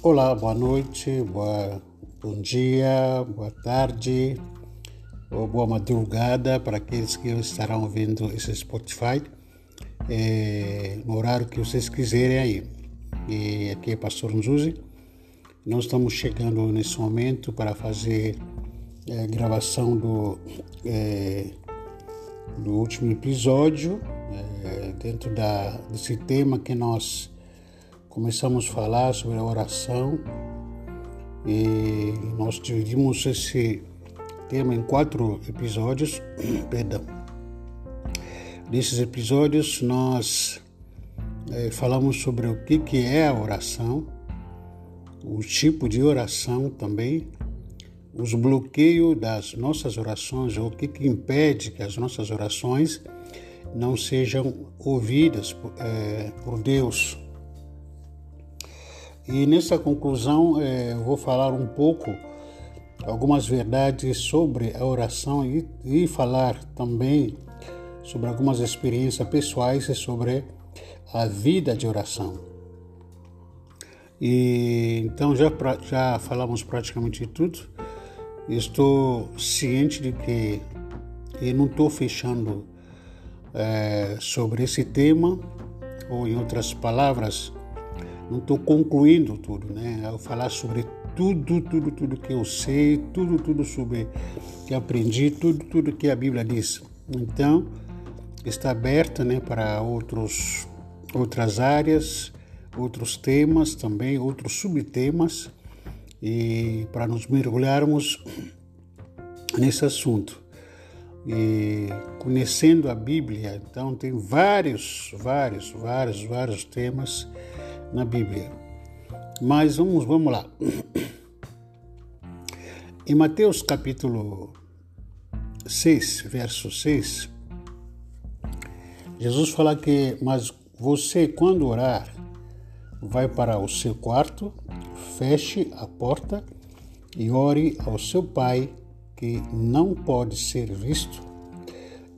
Olá, boa noite, boa, bom dia, boa tarde ou boa madrugada para aqueles que estarão vendo esse Spotify é, no horário que vocês quiserem aí. E aqui é Pastor Nzuzi. Nós estamos chegando nesse momento para fazer é, gravação do, é, do último episódio é, dentro da, desse tema que nós começamos a falar sobre a oração e nós dividimos esse tema em quatro episódios. Perdão. Nesses episódios nós é, falamos sobre o que, que é a oração, o tipo de oração também, os bloqueios das nossas orações, ou o que, que impede que as nossas orações não sejam ouvidas é, por Deus. E nessa conclusão é, eu vou falar um pouco algumas verdades sobre a oração e, e falar também sobre algumas experiências pessoais sobre a vida de oração. E então já já falamos praticamente de tudo. Estou ciente de que e não estou fechando é, sobre esse tema ou em outras palavras não estou concluindo tudo, né? Eu falar sobre tudo, tudo, tudo que eu sei, tudo, tudo sobre que aprendi, tudo, tudo que a Bíblia diz. Então, está aberta, né, para outros, outras áreas, outros temas também, outros subtemas, e para nos mergulharmos nesse assunto. E conhecendo a Bíblia, então tem vários, vários, vários, vários temas na Bíblia. Mas vamos, vamos lá. Em Mateus capítulo 6, verso 6, Jesus fala que, mas você, quando orar, vai para o seu quarto, feche a porta e ore ao seu pai que não pode ser visto,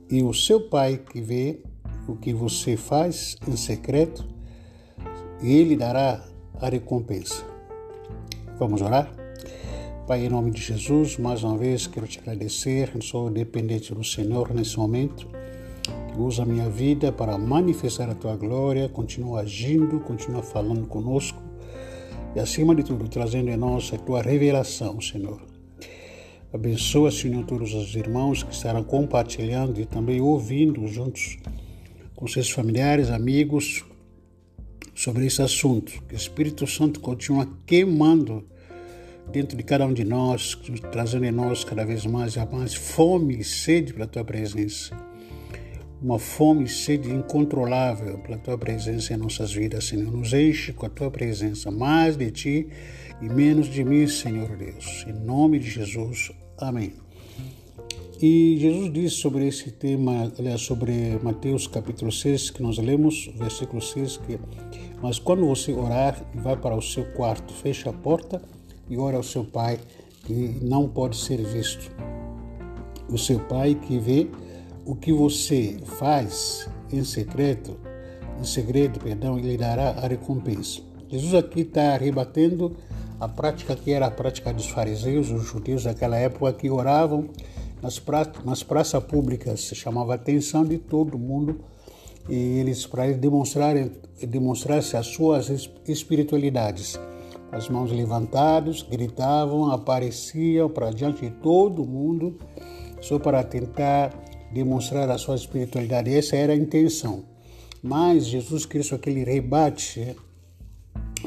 e o seu pai que vê o que você faz em secreto e Ele dará a recompensa. Vamos orar? Pai, em nome de Jesus, mais uma vez quero te agradecer. Sou dependente do Senhor nesse momento. Usa a minha vida para manifestar a tua glória. Continua agindo, continua falando conosco. E acima de tudo, trazendo em nós a tua revelação, Senhor. Abençoa, Senhor, todos os irmãos que estarão compartilhando e também ouvindo juntos com seus familiares, amigos, sobre esse assunto. Que o Espírito Santo continua queimando dentro de cada um de nós, trazendo em nós cada vez mais e mais fome e sede pela tua presença. Uma fome e sede incontrolável pela tua presença em nossas vidas, Senhor. Nos enche com a tua presença, mais de ti e menos de mim, Senhor Deus. Em nome de Jesus. Amém. E Jesus diz sobre esse tema, aliás, sobre Mateus capítulo 6, que nós lemos, versículo 6, que mas quando você orar, vai para o seu quarto, feche a porta e ore ao seu pai, que não pode ser visto. O seu pai que vê o que você faz em secreto, em segredo, perdão, ele dará a recompensa. Jesus aqui está rebatendo a prática que era a prática dos fariseus, os judeus daquela época que oravam nas, nas praças públicas, chamava a atenção de todo mundo e eles para eles demonstrarem demonstrasse as suas espiritualidades. As mãos levantadas, gritavam, apareciam para diante de todo mundo, só para tentar demonstrar a sua espiritualidade. Essa era a intenção. Mas Jesus Cristo aquele rebate,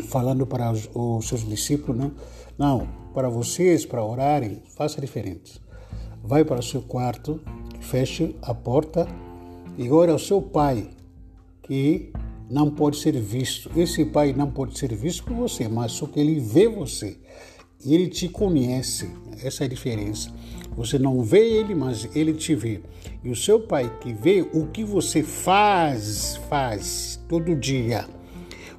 falando para os, os seus discípulos, né? não, para vocês, para orarem, faça diferente vai para o seu quarto, feche a porta e ore ao seu pai, que não pode ser visto. Esse pai não pode ser visto por você, mas só que ele vê você. E ele te conhece. Essa é a diferença. Você não vê ele, mas ele te vê. E o seu pai que vê o que você faz, faz todo dia.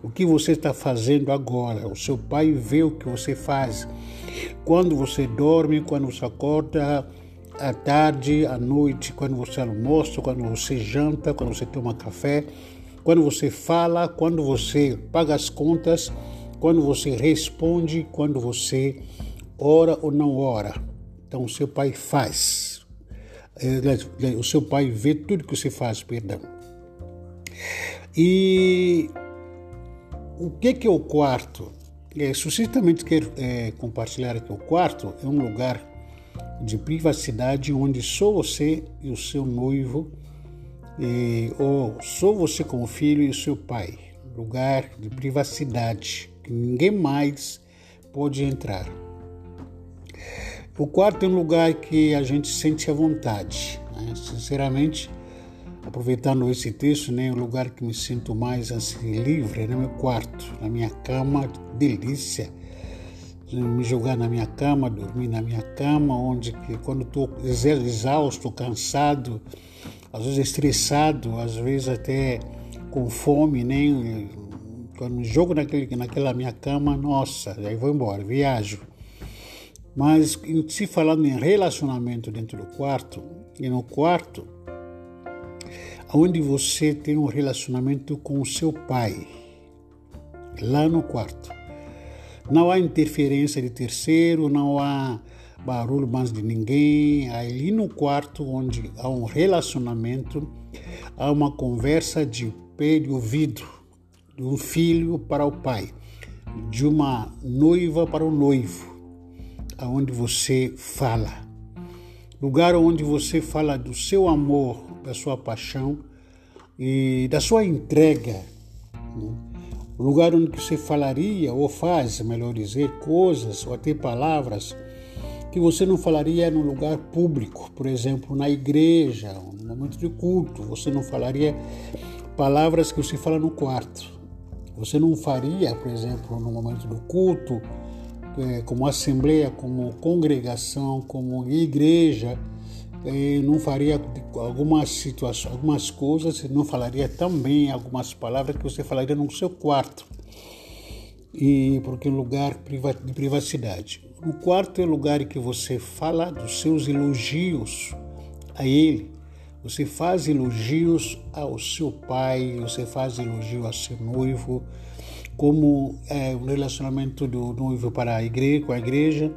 O que você está fazendo agora. O seu pai vê o que você faz. Quando você dorme, quando você acorda, à tarde, à noite, quando você almoça, quando você janta, quando você toma café, quando você fala, quando você paga as contas, quando você responde, quando você ora ou não ora. Então, o seu pai faz. O seu pai vê tudo que você faz, perdão. E o que, que é o quarto? É, sucintamente quero é, compartilhar aqui o quarto é um lugar de privacidade onde só você e o seu noivo, e, ou só você como filho e o seu pai. Lugar de privacidade que ninguém mais pode entrar. O quarto é um lugar que a gente sente à vontade. Né? Sinceramente, aproveitando esse texto, né, o lugar que me sinto mais assim, livre é no meu quarto, na minha cama, delícia. Me jogar na minha cama, dormir na minha cama, onde que quando estou exausto, cansado, às vezes estressado, às vezes até com fome, né? Quando me jogo naquele, naquela minha cama, nossa, aí vou embora, viajo. Mas se falando em relacionamento dentro do quarto, e no quarto, onde você tem um relacionamento com o seu pai, lá no quarto. Não há interferência de terceiro, não há barulho mais de ninguém. Ali no quarto, onde há um relacionamento, há uma conversa de pé de ouvido, de um filho para o pai, de uma noiva para o noivo, aonde você fala lugar onde você fala do seu amor, da sua paixão e da sua entrega. O lugar onde você falaria ou faz, melhor dizer, coisas ou até palavras que você não falaria no lugar público, por exemplo, na igreja, no momento de culto, você não falaria palavras que você fala no quarto. Você não faria, por exemplo, no momento do culto, é, como assembleia, como congregação, como igreja, é, não faria algumas situações, algumas coisas, não falaria também algumas palavras que você falaria no seu quarto. E porque é um lugar de privacidade. O quarto é o lugar em que você fala dos seus elogios a ele. Você faz elogios ao seu pai, você faz elogio ao seu noivo, como é, o relacionamento do noivo para a igreja, com a igreja.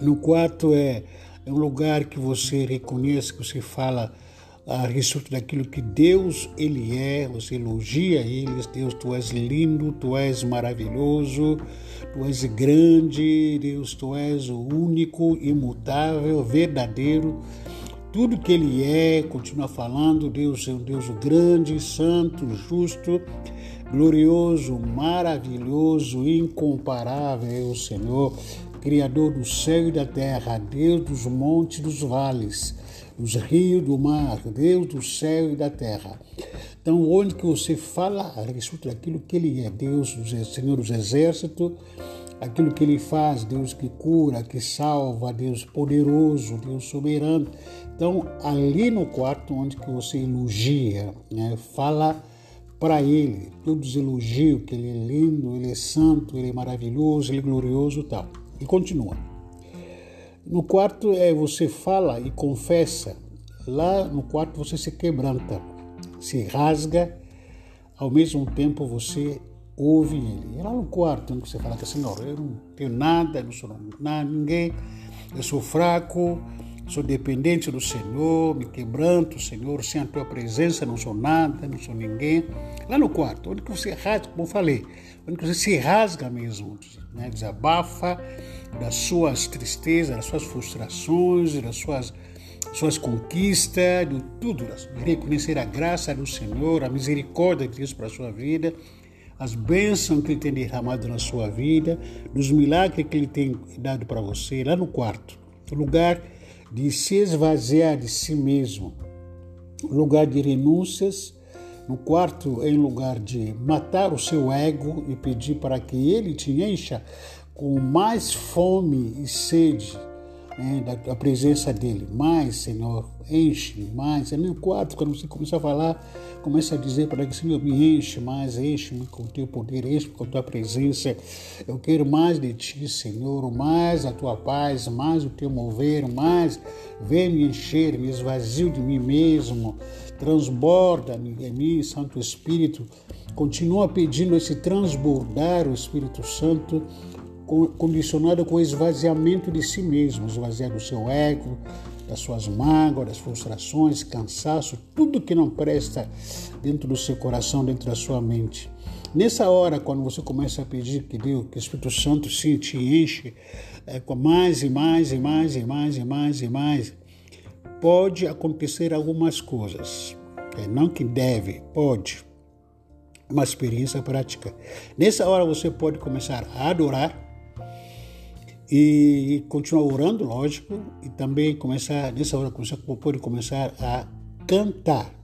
No quarto é um lugar que você reconhece, que você fala a respeito daquilo que Deus ele é, você elogia ele, Deus, tu és lindo, tu és maravilhoso, tu és grande, Deus, tu és o único, imutável, verdadeiro. Tudo que ele é, continua falando, Deus é um Deus grande, santo, justo, glorioso, maravilhoso, incomparável o Senhor, Criador do céu e da terra, Deus dos montes e dos vales, dos rios do mar, Deus do céu e da terra. Então, onde que você fala a respeito daquilo que Ele é, Deus, Senhor dos exércitos, aquilo que Ele faz, Deus que cura, que salva, Deus poderoso, Deus soberano. Então, ali no quarto onde que você elogia, né, fala para ele, todos elogiam que ele é lindo, ele é santo, ele é maravilhoso, ele é glorioso tal. E continua. No quarto é você fala e confessa. Lá no quarto você se quebranta, se rasga, ao mesmo tempo você ouve ele. E lá no quarto você fala que Senhor, eu não tenho nada, não sou nada, ninguém, eu sou fraco, Sou dependente do Senhor, me quebranto, Senhor, sem a tua presença não sou nada, não sou ninguém. Lá no quarto, onde você rasga, como eu falei, você se rasga mesmo, né? desabafa das suas tristezas, das suas frustrações, das suas, suas conquistas, de tudo, reconhecer a graça do Senhor, a misericórdia de Deus para a sua vida, as bênçãos que Ele tem derramado na sua vida, dos milagres que Ele tem dado para você, lá no quarto, lugar de se esvaziar de si mesmo. Lugar de renúncias. No quarto, em lugar de matar o seu ego e pedir para que ele te encha com mais fome e sede né, da, presença dele. Mais, Senhor, enche mais. É no quarto, quando você começa a falar, começa a dizer para ele, Senhor, me enche mais, enche-me com o teu poder, enche-me com a tua presença. Eu quero mais de ti, Senhor, mais a tua paz, mais o teu mover, mais vem me encher, me esvazio de mim mesmo. Transborda em mim, Santo Espírito. Continua pedindo esse transbordar o Espírito Santo, condicionado com o esvaziamento de si mesmo, esvaziar do seu ego, das suas mágoas, das frustrações, cansaço, tudo que não presta dentro do seu coração, dentro da sua mente. Nessa hora, quando você começa a pedir que Deus, que o Espírito Santo se te enche é, com mais e mais e mais e mais e mais e mais, pode acontecer algumas coisas. É, não que deve, pode. Uma experiência prática. Nessa hora você pode começar a adorar e continuar orando, lógico, e também começar, nessa hora você pode começar a cantar.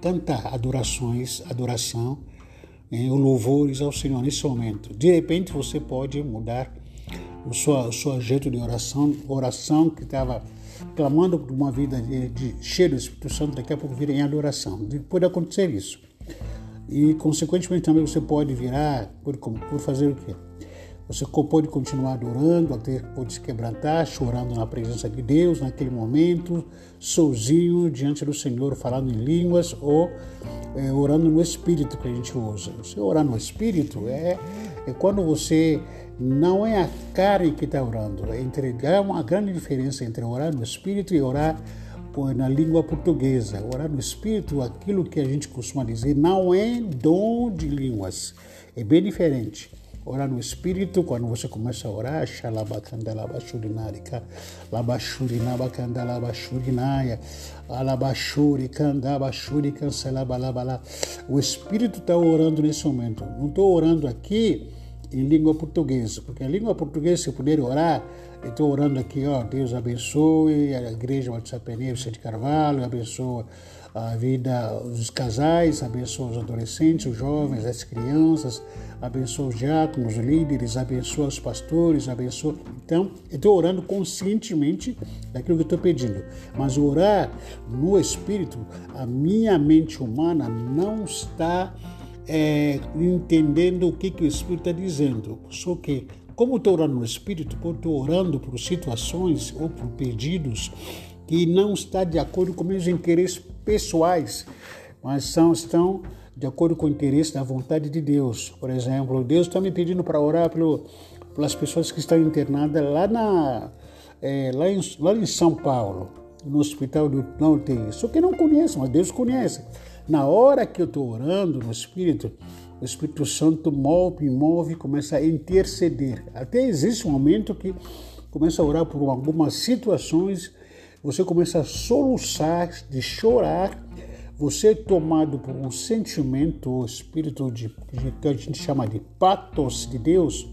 Cantar adorações, adoração, né, louvores ao Senhor nesse momento. De repente você pode mudar o seu, o seu jeito de oração, oração que estava clamando por uma vida de, de cheio do Espírito Santo, daqui a pouco vira em adoração. Pode acontecer isso. E, consequentemente, também você pode virar, por, por fazer o quê? Você pode continuar adorando, até pode se quebrantar, chorando na presença de Deus naquele momento, sozinho diante do Senhor, falando em línguas ou é, orando no Espírito que a gente usa. Você orar no Espírito é, é quando você não é a carne que está orando. É há uma grande diferença entre orar no Espírito e orar na língua portuguesa. Orar no Espírito, aquilo que a gente costuma dizer, não é dom de línguas. É bem diferente. Orar no Espírito, quando você começa a orar, o Espírito está orando nesse momento. Não estou orando aqui em língua portuguesa, porque a língua portuguesa, se puder orar, eu estou orando aqui, ó, Deus abençoe a igreja Batista Peneiro, de Carvalho, abençoe a vida dos casais, abençoa os adolescentes, os jovens, as crianças, abençoa os diáconos, os líderes, abençoa os pastores, abençoa. Então, eu estou orando conscientemente daquilo que eu estou pedindo. Mas orar no Espírito, a minha mente humana não está é, entendendo o que, que o Espírito está dizendo. Só que, como estou orando no Espírito, estou orando por situações ou por pedidos que não está de acordo com meus interesses pessoais, mas são, estão de acordo com o interesse da vontade de Deus. Por exemplo, Deus está me pedindo para orar pelo, pelas pessoas que estão internadas lá, na, é, lá, em, lá em São Paulo, no hospital do na. Só que não conheço, mas Deus conhece. Na hora que eu estou orando no Espírito, o Espírito Santo move, move, começa a interceder. Até existe um momento que começa a orar por algumas situações você começa a soluçar, de chorar, você é tomado por um sentimento, o espírito de, de, que a gente chama de patos de Deus,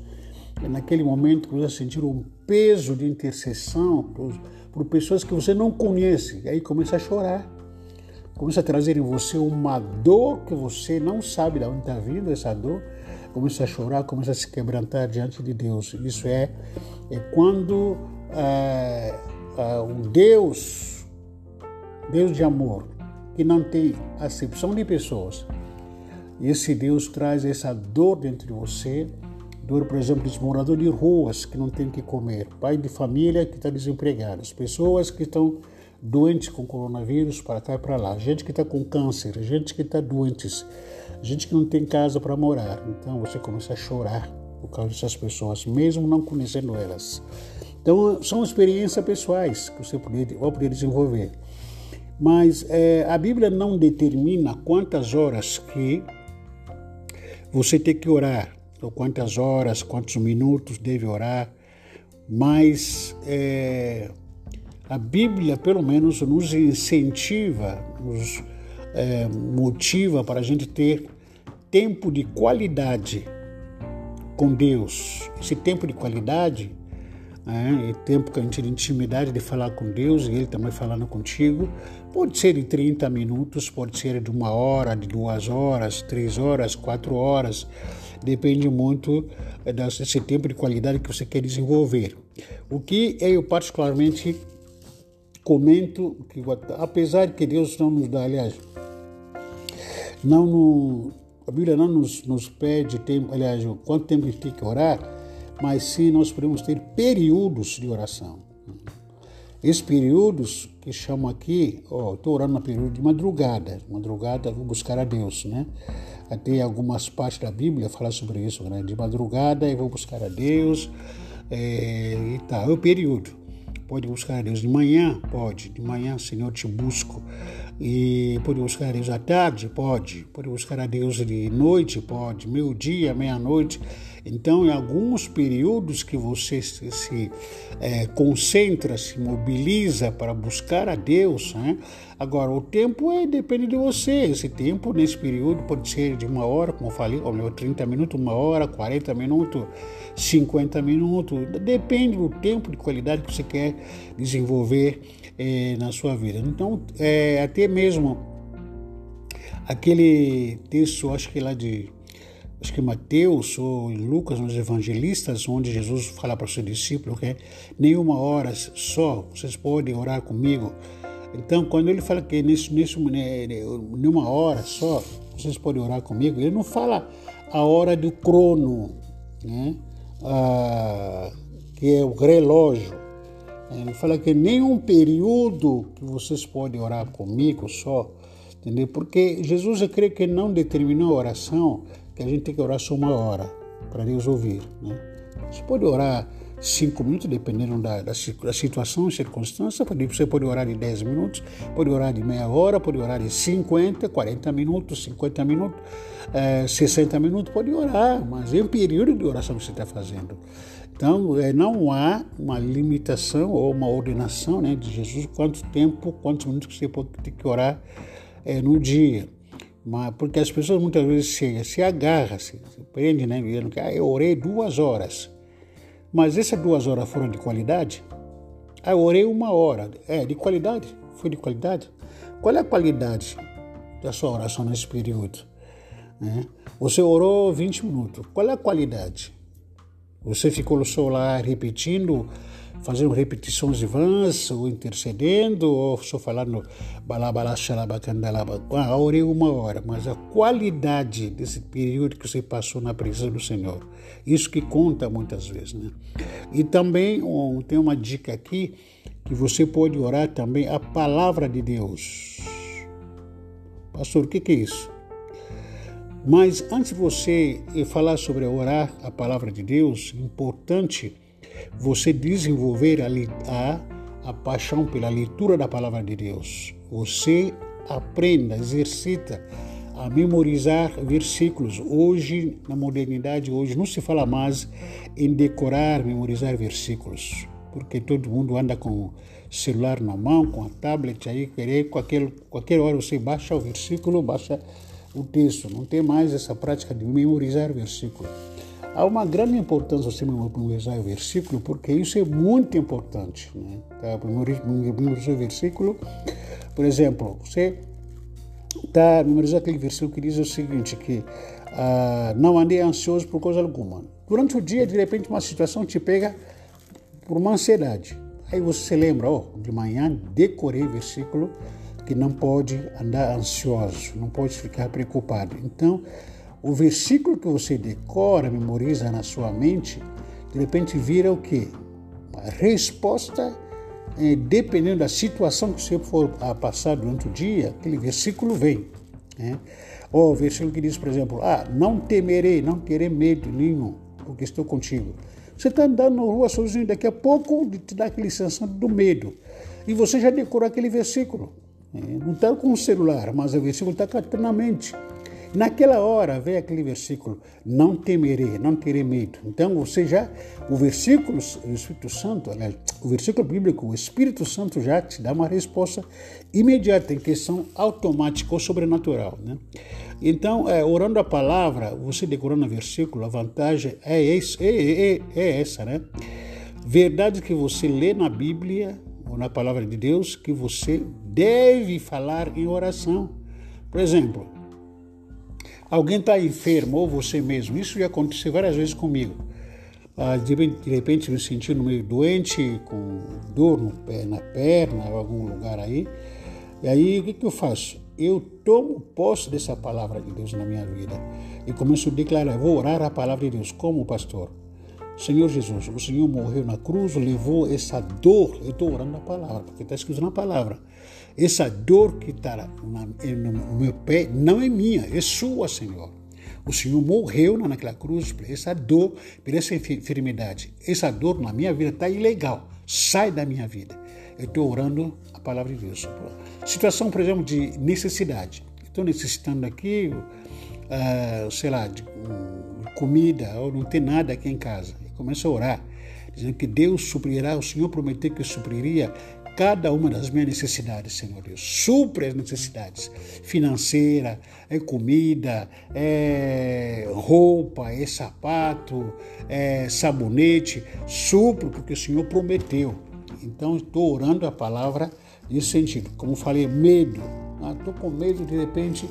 é naquele momento que você sentir um peso de intercessão por, por pessoas que você não conhece, e aí começa a chorar, começa a trazer em você uma dor que você não sabe de onde está vindo essa dor, começa a chorar, começa a se quebrantar diante de Deus. Isso é, é quando é, uh, um Deus, Deus de amor, que não tem acepção de pessoas. Esse Deus traz essa dor dentro de você, dor, por exemplo, dos moradores de ruas que não tem que comer, pai de família que está desempregado, as pessoas que estão doentes com coronavírus para cá e para lá, gente que está com câncer, gente que está doentes, gente que não tem casa para morar. Então você começa a chorar por causa dessas pessoas, mesmo não conhecendo elas. Então, são experiências pessoais que você vai poder desenvolver. Mas é, a Bíblia não determina quantas horas que você tem que orar, ou quantas horas, quantos minutos deve orar, mas é, a Bíblia, pelo menos, nos incentiva, nos é, motiva para a gente ter tempo de qualidade com Deus. Esse tempo de qualidade e tempo que a gente tem intimidade de falar com Deus e Ele também falando contigo. Pode ser de 30 minutos, pode ser de uma hora, de duas horas, três horas, quatro horas. Depende muito eh, desse tempo de qualidade que você quer desenvolver. O que eu particularmente comento, que apesar que Deus não nos dá, aliás, não no, a Bíblia não nos, nos pede tempo, aliás, quanto tempo a gente tem que orar, mas sim nós podemos ter períodos de oração. Esses períodos que chamo aqui, ó, estou orando no período de madrugada. Madrugada vou buscar a Deus, né? Até algumas partes da Bíblia falam sobre isso, né? De madrugada eu vou buscar a Deus é, e tá, é o período. Pode buscar a Deus de manhã? Pode. De manhã, Senhor, te busco. E pode buscar a Deus à tarde? Pode. Pode buscar a Deus de noite? Pode. Meio dia, meia-noite. Então, em alguns períodos que você se, é, concentra, se mobiliza para buscar a Deus, né? agora o tempo é, depende de você. Esse tempo, nesse período, pode ser de uma hora, como eu falei, ou melhor, 30 minutos, uma hora, 40 minutos, 50 minutos, depende do tempo de qualidade que você quer desenvolver é, na sua vida. Então, é, até mesmo aquele texto, acho que lá de acho que Mateus ou Lucas, nos evangelistas, onde Jesus fala para o seu discípulo que é nenhuma hora só vocês podem orar comigo. Então, quando ele fala que nesse, nesse, né, nenhuma hora só vocês podem orar comigo, ele não fala a hora do crono, né? Ah, que é o relógio. Ele fala que nenhum período que vocês podem orar comigo só, entendeu? Porque Jesus, eu creio que não determinou a oração que a gente tem que orar só uma hora para Deus ouvir. Né? Você pode orar cinco minutos, dependendo da, da, da situação, circunstância. Você pode orar de 10 minutos, pode orar de meia hora, pode orar de 50, 40 minutos, 50 minutos, eh, 60 minutos, pode orar, mas é um período de oração que você está fazendo. Então, é, não há uma limitação ou uma ordenação né, de Jesus quanto tempo, quantos minutos você pode ter que orar é, no dia. Mas, porque as pessoas muitas vezes se, se agarram, se, se prendem, né? Dizendo que ah, eu orei duas horas. Mas essas duas horas foram de qualidade? Ah, eu orei uma hora. É, de qualidade? Foi de qualidade? Qual é a qualidade da sua oração nesse período? Né? Você orou 20 minutos. Qual é a qualidade? Você ficou só lá repetindo fazendo repetições vãs, ou intercedendo, ou só falando balabala, xalabacandalaba. Ah, orei uma hora, mas a qualidade desse período que você passou na presença do Senhor, isso que conta muitas vezes. Né? E também um, tem uma dica aqui, que você pode orar também a palavra de Deus. Pastor, o que, que é isso? Mas antes de você falar sobre orar a palavra de Deus, importante você desenvolver a, a, a paixão pela leitura da palavra de Deus. Você aprenda, exercita a memorizar versículos. Hoje, na modernidade, hoje não se fala mais em decorar, memorizar versículos, porque todo mundo anda com celular na mão, com a tablet aí, querer qualquer, qualquer hora você baixa o versículo, baixa o texto. Não tem mais essa prática de memorizar versículo. Há uma grande importância você memorizar o versículo, porque isso é muito importante. Né? Tá? Memorizar o versículo, por exemplo, você está memorizando aquele versículo que diz o seguinte, que ah, não andei ansioso por coisa alguma. Durante o dia, de repente, uma situação te pega por uma ansiedade. Aí você lembra, oh, de manhã decorei o versículo que não pode andar ansioso, não pode ficar preocupado. Então, o versículo que você decora, memoriza na sua mente, de repente vira o quê? A resposta, é, dependendo da situação que você for a passar durante o dia, aquele versículo vem. Né? Ou o versículo que diz, por exemplo, ah, não temerei, não terei medo nenhum, porque estou contigo. Você está andando na rua sozinho, daqui a pouco te dá aquele sensação do medo. E você já decorou aquele versículo. Né? Não está com o celular, mas o versículo está na mente. Naquela hora vem aquele versículo: não temerei, não terei medo. Então você já, o versículo, o Espírito Santo, aliás, o versículo bíblico, o Espírito Santo já te dá uma resposta imediata em questão automática ou sobrenatural. Né? Então, é, orando a palavra, você decorando o versículo, a vantagem é, esse, é, é, é essa, né? Verdade que você lê na Bíblia ou na palavra de Deus que você deve falar em oração. Por exemplo, Alguém está enfermo, ou você mesmo. Isso já aconteceu várias vezes comigo. Ah, de, repente me sentindo meio doente, com dor no pé, na perna, em algum lugar aí. E aí o que, que eu faço? Eu tomo posse dessa palavra de Deus na minha vida e começo a declarar: vou orar a palavra de Deus como pastor. Senhor Jesus, o Senhor morreu na cruz, levou essa dor, eu estou orando na palavra, porque está escrito na palavra. Essa dor que está no meu pé não é minha, é sua, Senhor. O Senhor morreu naquela cruz por essa dor, por essa enfermidade. Essa dor na minha vida está ilegal. Sai da minha vida. Eu estou orando a palavra de Deus. Situação, por exemplo, de necessidade. Estou necessitando aqui, uh, sei lá, de um, comida, ou não tem nada aqui em casa. Começo a orar, dizendo que Deus suprirá. O Senhor prometeu que supriria cada uma das minhas necessidades, Senhor Deus. Supre as necessidades financeira, é comida, é roupa, é sapato, é sabonete. Supre porque o Senhor prometeu. Então estou orando a palavra nesse sentido. Como falei, medo. Estou ah, com medo de repente.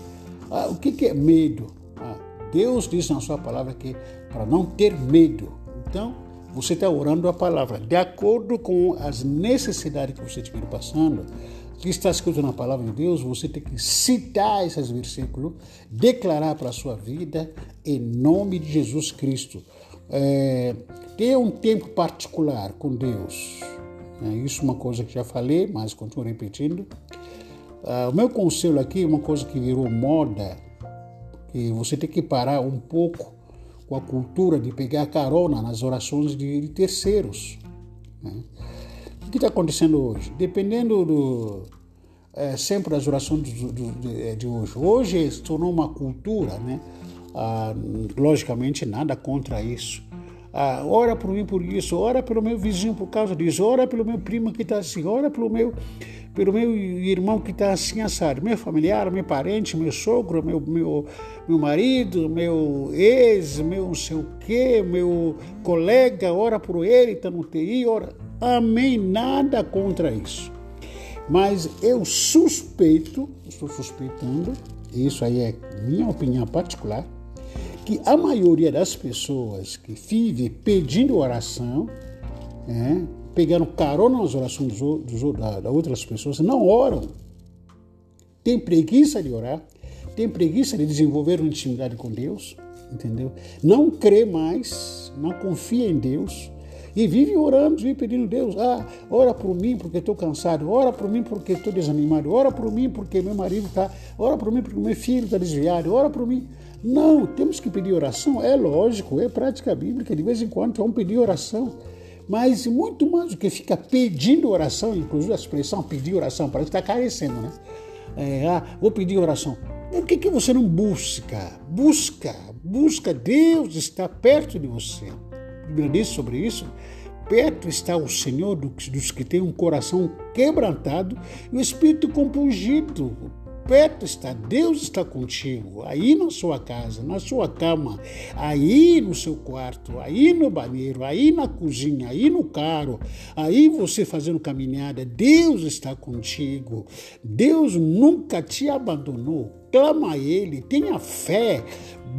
Ah, o que, que é medo? Ah, Deus diz na sua palavra que para não ter medo. Então, você está orando a palavra de acordo com as necessidades que você estiver passando. Que está escrito na palavra de Deus, você tem que citar esses versículos, declarar para a sua vida em nome de Jesus Cristo. É, ter um tempo particular com Deus. É, isso é uma coisa que já falei, mas continuo repetindo. Ah, o meu conselho aqui é uma coisa que virou moda, que você tem que parar um pouco com a cultura de pegar carona nas orações de, terceiros. Né? O que está acontecendo hoje? Dependendo do. É, sempre das orações do, do, de, é, de, hoje. Hoje se tornou uma cultura, né? Ah, logicamente, nada contra isso. Ah, ora por mim por isso, ora pelo meu vizinho por causa disso, ora pelo meu primo que está assim, ora pelo meu pelo meu irmão que está assim assado, meu familiar, meu parente, meu sogro, meu, meu, meu marido, meu ex, meu não sei o quê, meu colega, ora por ele, está no TI, ora. Amém, nada contra isso. Mas eu suspeito, estou suspeitando, isso aí é minha opinião particular, que a maioria das pessoas que vivem pedindo oração, é, pegando carona nas orações dos, dos, das outras pessoas, não oram. Tem preguiça de orar, tem preguiça de desenvolver uma intimidade com Deus, entendeu? Não crê mais, não confia em Deus e vive orando, vive pedindo Deus, ah, ora por mim porque estou cansado, ora por mim porque estou desanimado, ora por mim porque meu marido está, ora por mim porque meu filho está desviado, ora por mim. Não, temos que pedir oração, é lógico, é prática bíblica, de vez em quando vamos pedir oração. Mas muito mais do que fica pedindo oração, inclusive a expressão pedir oração, parece que está carecendo, né? É, ah, vou pedir oração. Por que, que você não busca? Busca, busca. Deus está perto de você. Bíblia diz sobre isso. Perto está o Senhor dos que têm um coração quebrantado e o espírito compungido perto está, Deus está contigo, aí na sua casa, na sua cama, aí no seu quarto, aí no banheiro, aí na cozinha, aí no carro, aí você fazendo caminhada, Deus está contigo. Deus nunca te abandonou. Clama a Ele, tenha fé,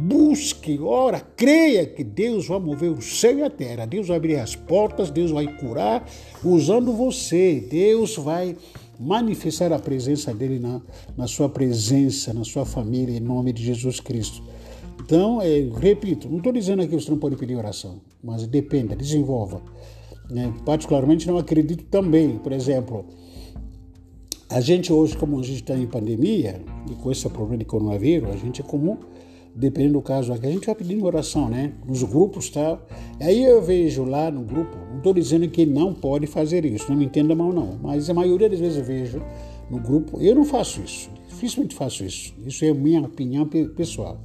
busque, ora, creia que Deus vai mover o céu e a terra. Deus vai abrir as portas, Deus vai curar usando você. Deus vai manifestar a presença dele na, na sua presença, na sua família, em nome de Jesus Cristo. Então, é, repito, não estou dizendo aqui que você não pode pedir oração, mas dependa, desenvolva. Né? Particularmente não acredito também, por exemplo, a gente hoje, como a gente está em pandemia, e com esse problema de coronavírus, a gente é comum dependendo do caso aqui, a gente vai pedindo oração, né? Nos grupos tal. Tá? Aí eu vejo lá no grupo, não estou dizendo que não pode fazer isso, não me entenda mal não, mas a maioria das vezes eu vejo no grupo, eu não faço isso, dificilmente faço isso, isso é minha opinião pessoal.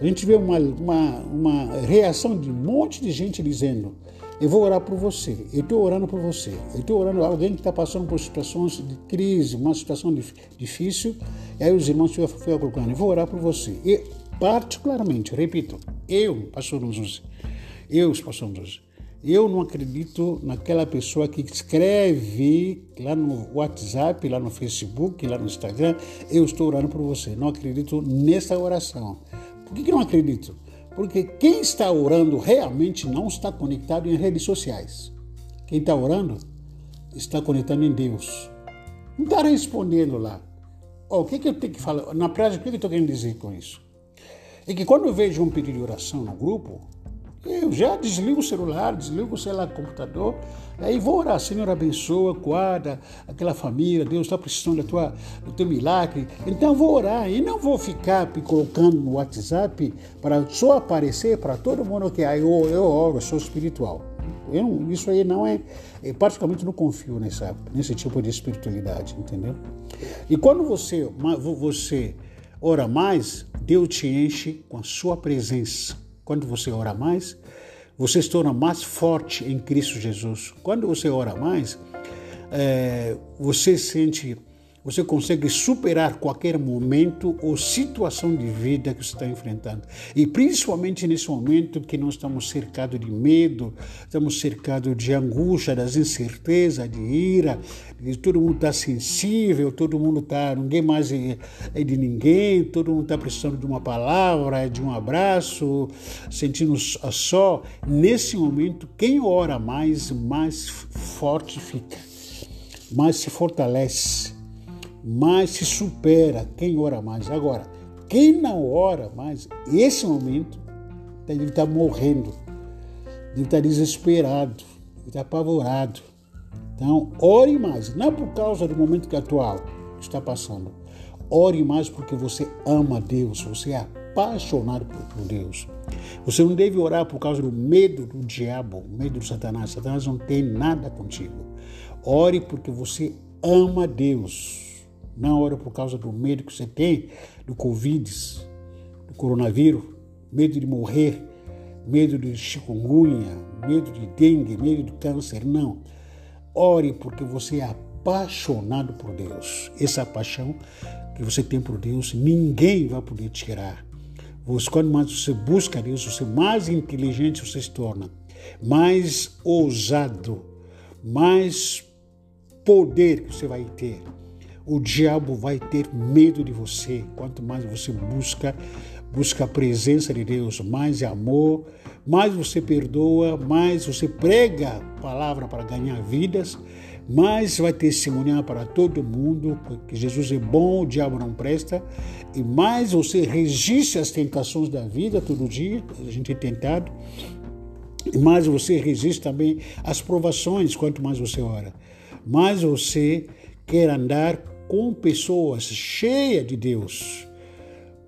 A gente vê uma, uma, uma reação de um monte de gente dizendo, eu vou orar por você, eu estou orando por você, eu estou orando alguém que está passando por situações de crise, uma situação difícil, e aí os irmãos ficam colocando, eu vou orar por você. E particularmente, repito, eu, pastor Jesus, eu, pastor Jesus, eu não acredito naquela pessoa que escreve lá no WhatsApp, lá no Facebook, lá no Instagram, eu estou orando por você. Não acredito nessa oração. Por que, que não acredito? Porque quem está orando realmente não está conectado em redes sociais. Quem está orando está conectado em Deus. Não está respondendo lá. Oh, o que, que eu tenho que falar? Na prática, o que eu estou querendo dizer com isso? É que quando eu vejo um pedido de oração no grupo, Eu já desligo o celular, desligo, sei lá, o computador, aí vou orar, Senhor, abençoa, guarda aquela família, Deus está precisando da tua, do teu milagre. Então vou orar e não vou ficar colocando no WhatsApp para só aparecer para todo mundo que aí eu, eu oro, eu sou espiritual. Eu isso aí não é, eu praticamente não confio nessa, nesse tipo de espiritualidade, entendeu? E quando você, você ora mais, Deus te enche com a sua presença. Quando você ora mais, você se torna mais forte em Cristo Jesus. Quando você ora mais, é, você sente você consegue superar qualquer momento ou situação de vida que você está enfrentando. E principalmente nesse momento que nós estamos cercados de medo, estamos cercados de angústia, das incertezas, de ira, de todo mundo está sensível, todo mundo está, ninguém mais é, é de ninguém, todo mundo está precisando de uma palavra, de um abraço, sentindo só. Nesse momento, quem ora mais, mais forte fica, mais se fortalece mais se supera quem ora mais. Agora, quem não ora mais, esse momento, ele está morrendo, ele está desesperado, ele está apavorado. Então, ore mais, não por causa do momento que atual está passando. Ore mais porque você ama Deus, você é apaixonado por Deus. Você não deve orar por causa do medo do diabo, medo do Satanás. Satanás não tem nada contigo. Ore porque você ama Deus. Não ora por causa do medo que você tem do Covid, do coronavírus, medo de morrer, medo de chikungunya, medo de dengue, medo de câncer. Não. Ore porque você é apaixonado por Deus. Essa paixão que você tem por Deus, ninguém vai poder tirar. Você, quando mais você busca Deus, você mais inteligente você se torna, mais ousado, mais poder que você vai ter o diabo vai ter medo de você. Quanto mais você busca, busca a presença de Deus, mais amor, mais você perdoa, mais você prega a palavra para ganhar vidas, mais vai testemunhar para todo mundo que Jesus é bom, o diabo não presta, e mais você resiste às tentações da vida todo dia, a gente é tentado, e mais você resiste também às provações, quanto mais você ora. Mais você quer andar com pessoas cheias de Deus,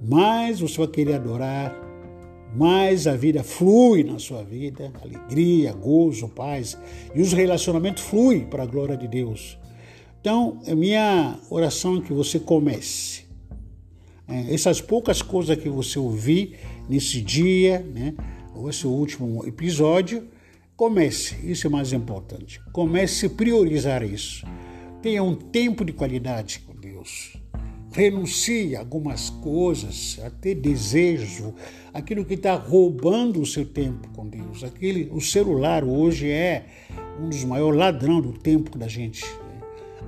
mais você vai querer adorar, mais a vida flui na sua vida, alegria, gozo, paz, e os relacionamentos fluem para a glória de Deus. Então, a minha oração é que você comece. É, essas poucas coisas que você ouvir nesse dia, né, ou esse último episódio, comece. Isso é mais importante. Comece a priorizar isso. Tenha um tempo de qualidade com Deus. Renuncie a algumas coisas, até desejo, aquilo que está roubando o seu tempo com Deus. Aquele, o celular hoje é um dos maiores ladrões do tempo da gente.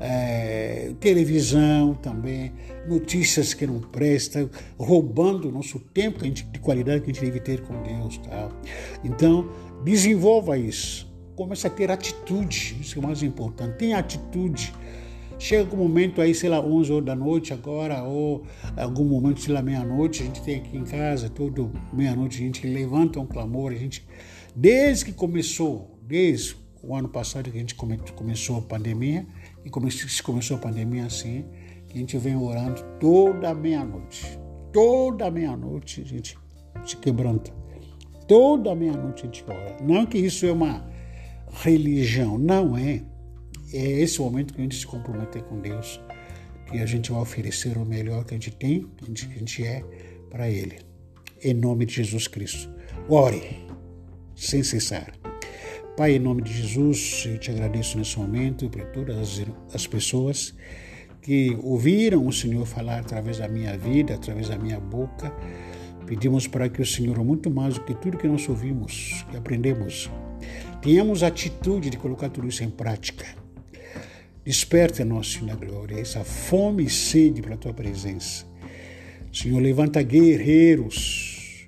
É, televisão também, notícias que não prestam, roubando o nosso tempo de qualidade que a gente deve ter com Deus. Tá? Então, desenvolva isso. Comece a ter atitude, isso é o mais importante. Tenha atitude Chega um momento aí, sei lá, 11 horas da noite agora, ou algum momento, sei lá, meia-noite, a gente tem aqui em casa, todo meia-noite a gente levanta um clamor, a gente, desde que começou, desde o ano passado que a gente come, começou a pandemia, e começou, começou a pandemia assim, a gente vem orando toda meia-noite. Toda meia-noite a gente se quebranta. Toda meia-noite a gente ora. Não que isso é uma religião, não é é esse momento que a gente se comprometer com Deus, que a gente vai oferecer o melhor que a gente tem, que a gente, é para Ele. Em nome de Jesus Cristo. Ore, sem cessar. Pai, em nome de Jesus, eu te agradeço nesse momento por todas as, as pessoas que ouviram o Senhor falar através da minha vida, através da minha boca. Pedimos para que o Senhor, muito mais do que tudo que nós ouvimos, que aprendemos, tenhamos a atitude de colocar tudo isso em prática Desperta, nosso Senhor da glória, essa fome e sede pela tua presença. Senhor, levanta guerreiros,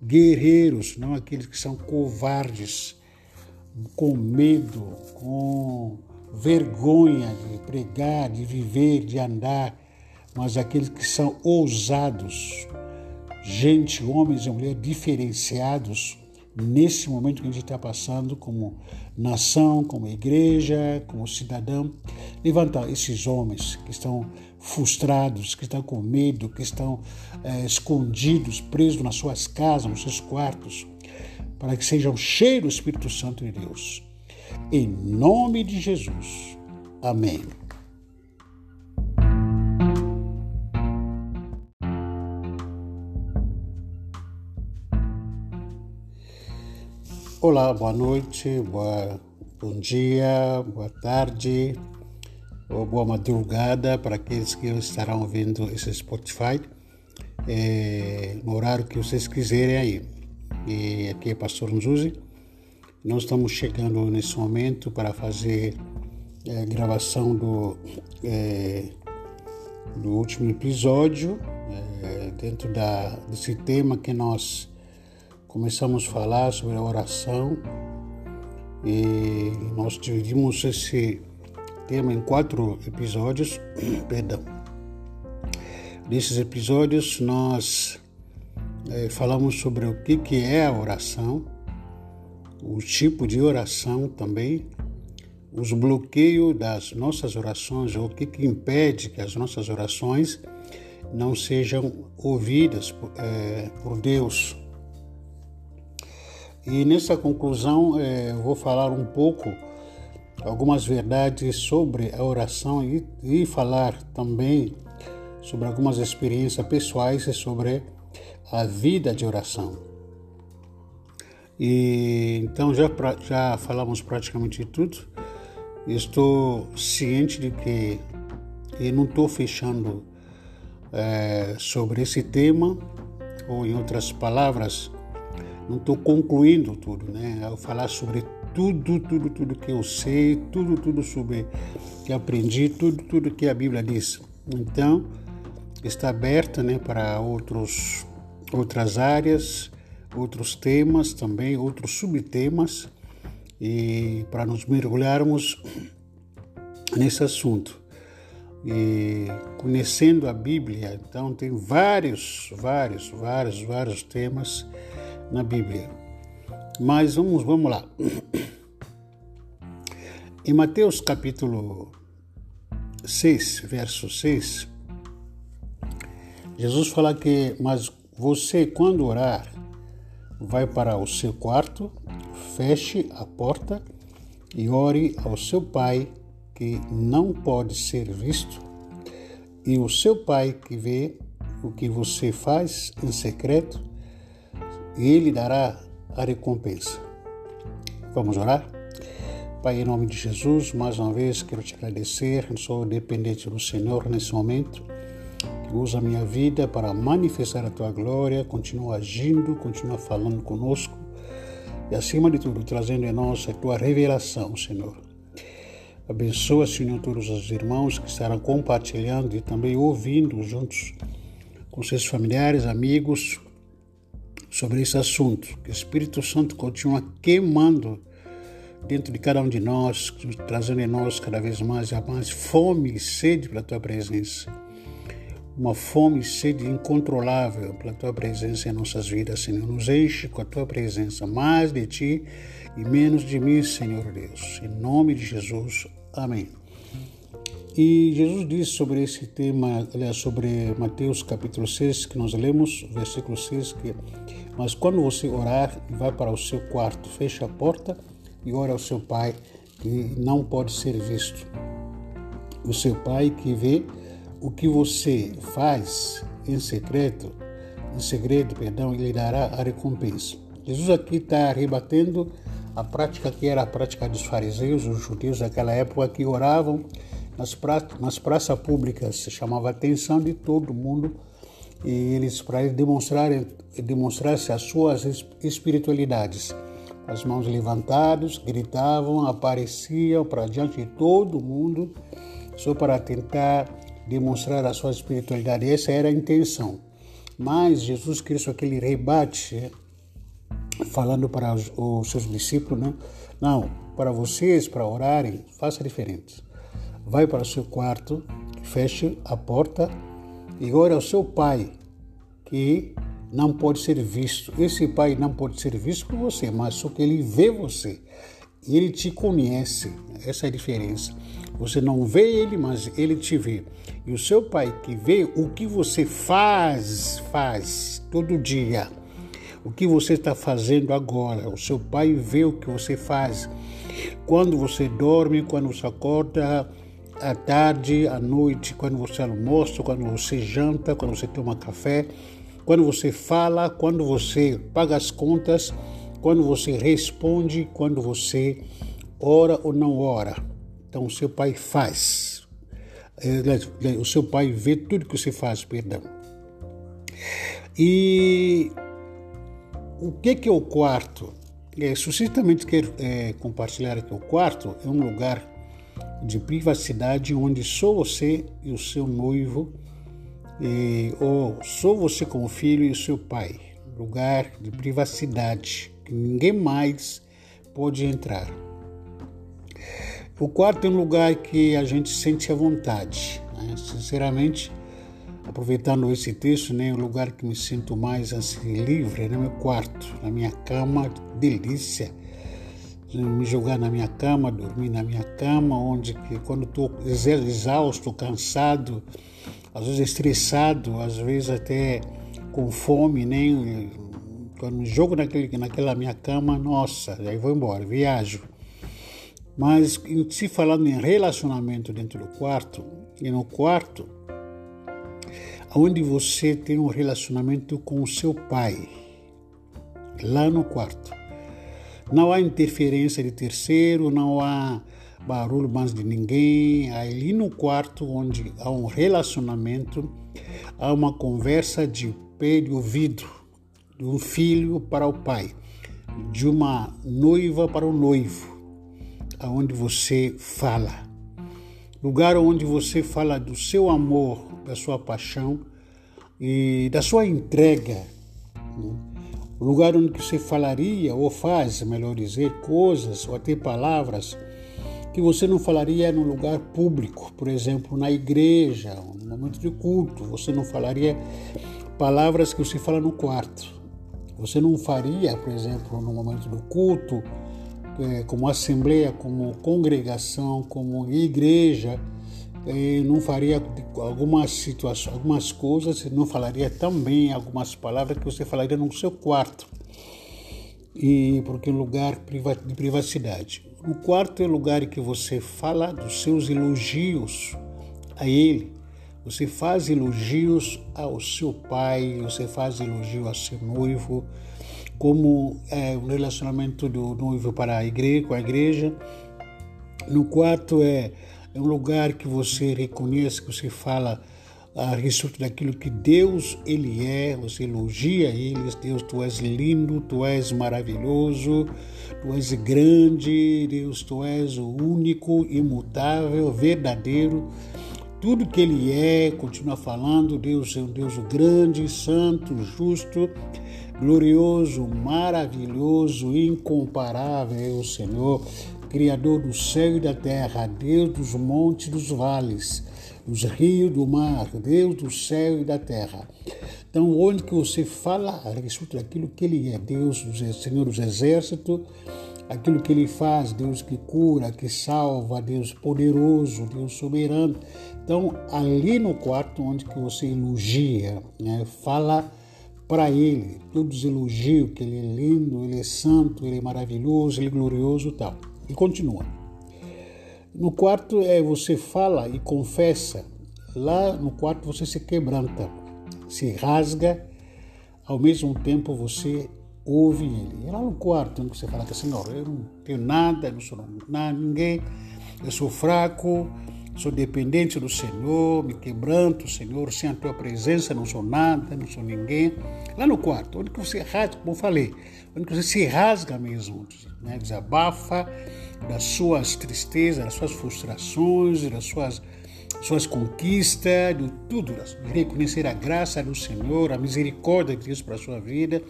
guerreiros, não aqueles que são covardes, com medo, com vergonha de pregar, de viver, de andar, mas aqueles que são ousados, gente, homens e mulheres diferenciados, nesse momento que a gente está passando como nação, como igreja, como cidadão, levantar esses homens que estão frustrados, que estão com medo, que estão é, escondidos, presos nas suas casas, nos seus quartos, para que sejam cheios do Espírito Santo de Deus. Em nome de Jesus. Amém. Olá, boa noite, boa, bom dia, boa tarde ou boa madrugada para aqueles que estarão vendo esse Spotify é, no horário que vocês quiserem aí. E aqui é Pastor Nzuzi. Nós estamos chegando nesse momento para fazer é, gravação do, é, do último episódio é, dentro da, desse tema que nós começamos a falar sobre a oração e nós dividimos esse tema em quatro episódios. Perdão. Nesses episódios nós é, falamos sobre o que, que é a oração, o tipo de oração também, os bloqueios das nossas orações, ou o que, que impede que as nossas orações não sejam ouvidas é, por Deus. E nessa conclusão é, eu vou falar um pouco algumas verdades sobre a oração e, e falar também sobre algumas experiências pessoais sobre a vida de oração. E então já já falamos praticamente tudo. Estou ciente de que e não estou fechando é, sobre esse tema ou em outras palavras não estou concluindo tudo, né? Ao falar sobre tudo, tudo, tudo que eu sei, tudo, tudo sobre que aprendi, tudo, tudo que a Bíblia diz. Então, está aberta, né, para outros, outras áreas, outros temas também, outros subtemas, e para nos mergulharmos nesse assunto. E conhecendo a Bíblia, então tem vários, vários, vários, vários temas na Bíblia. Mas vamos, vamos lá. Em Mateus capítulo 6, verso 6, Jesus fala que, mas você, quando orar, vai para o seu quarto, feche a porta e ore ao seu pai que não pode ser visto, e o seu pai que vê o que você faz em secreto e Ele dará a recompensa. Vamos orar? Pai, em nome de Jesus, mais uma vez quero te agradecer. Sou dependente do Senhor nesse momento. Usa a minha vida para manifestar a tua glória. Continua agindo, continua falando conosco. E acima de tudo, trazendo em nós a tua revelação, Senhor. Abençoa, Senhor, todos os irmãos que estarão compartilhando e também ouvindo juntos com seus familiares, amigos, sobre esse assunto. Que o Espírito Santo continua queimando dentro de cada um de nós, trazendo em nós cada vez mais e mais fome e sede pela tua presença. Uma fome e sede incontrolável pela tua presença em nossas vidas, Senhor. Nos enche com a tua presença, mais de ti e menos de mim, Senhor Deus. Em nome de Jesus. Amém. E Jesus diz sobre esse tema, aliás, sobre Mateus capítulo 6, que nós lemos, versículo 6, que mas quando você orar, vá para o seu quarto, feche a porta e ore ao seu pai, que não pode ser visto. O seu pai que vê o que você faz em secreto, em segredo, perdão, ele dará a recompensa. Jesus aqui está rebatendo a prática que era a prática dos fariseus, os judeus daquela época que oravam nas, pra, nas praças públicas, chamava a atenção de todo mundo e eles para demonstrarem demonstrasse as suas espiritualidades. As mãos levantadas, gritavam, apareciam para diante de todo mundo, só para tentar demonstrar a sua espiritualidade. Essa era a intenção. Mas Jesus Cristo, aquele rebate, falando para os, os seus discípulos, né? não, para vocês, para orarem, faça diferente. Vai para o seu quarto, feche a porta e ore ao seu pai, que não pode ser visto. Esse pai não pode ser visto por você, mas só que ele vê você. Ele te conhece. Essa é a diferença. Você não vê ele, mas ele te vê. E o seu pai que vê o que você faz, faz todo dia. O que você está fazendo agora. O seu pai vê o que você faz. Quando você dorme, quando você acorda, à tarde, à noite, quando você almoça, quando você janta, quando você toma café, quando você fala, quando você paga as contas, quando você responde, quando você ora ou não ora. Então, o seu pai faz. O seu pai vê tudo que você faz, perdão. E o que, que é o quarto? É, sucintamente quero é, compartilhar aqui. O quarto é um lugar de privacidade onde só você e o seu noivo, e, ou só você como filho e o seu pai. Lugar de privacidade que ninguém mais pode entrar. O quarto é um lugar que a gente sente à vontade. Né? Sinceramente, aproveitando esse texto, né, o lugar que me sinto mais assim, livre é no meu quarto, na minha cama, delícia me jogar na minha cama, dormir na minha cama, onde que quando estou exausto, cansado, às vezes estressado, às vezes até com fome, nem quando me jogo naquele, naquela minha cama, nossa, aí vou embora, viajo. Mas se falando em relacionamento dentro do quarto, e no quarto, onde você tem um relacionamento com o seu pai, lá no quarto. Não há interferência de terceiro, não há barulho mais de ninguém. Ali no quarto, onde há um relacionamento, há uma conversa de pé de ouvido, de um filho para o pai, de uma noiva para o noivo, aonde você fala. Lugar onde você fala do seu amor, da sua paixão e da sua entrega. Né? O lugar onde você falaria ou faz, melhor dizer, coisas ou até palavras que você não falaria no lugar público, por exemplo, na igreja, no momento de culto, você não falaria palavras que você fala no quarto. Você não faria, por exemplo, no momento do culto, é, como assembleia, como congregação, como igreja, não faria algumas situações, algumas coisas, não falaria também algumas palavras que você falaria no seu quarto. E porque é um lugar de privacidade. O quarto é o lugar em que você fala dos seus elogios a ele. Você faz elogios ao seu pai, você faz elogio ao seu noivo, como é o relacionamento do noivo para a igreja, com a igreja. No quarto é é um lugar que você reconhece, que você fala a respeito daquilo que Deus ele é, você elogia ele, Deus, tu és lindo, tu és maravilhoso, tu és grande, Deus, tu és o único, imutável, verdadeiro. Tudo que ele é, continua falando, Deus é um Deus grande, santo, justo, glorioso, maravilhoso, incomparável o Senhor. Criador do céu e da terra, Deus dos montes e dos vales, dos rios do mar, Deus do céu e da terra. Então, onde que você fala a respeito daquilo que Ele é, Deus, Senhor dos exércitos, aquilo que Ele faz, Deus que cura, que salva, Deus poderoso, Deus soberano. Então, ali no quarto onde que você elogia, né, fala para Ele, todos elogiam que Ele é lindo, Ele é santo, Ele é maravilhoso, Ele é glorioso e tal. E continua. No quarto é você fala e confessa. Lá no quarto você se quebranta, se rasga, ao mesmo tempo você ouve ele. E lá no quarto onde você fala que Senhor, eu não tenho nada, eu não sou nada, ninguém, eu sou fraco, sou dependente do Senhor, me quebranto, Senhor, sem a tua presença não sou nada, não sou ninguém. Lá no quarto, onde que você rasga, como eu falei, onde que você se rasga mesmo, né? desabafa das suas tristezas, das suas frustrações, das suas, suas conquistas, de tudo, de reconhecer a graça do Senhor, a misericórdia de Deus para a sua vida,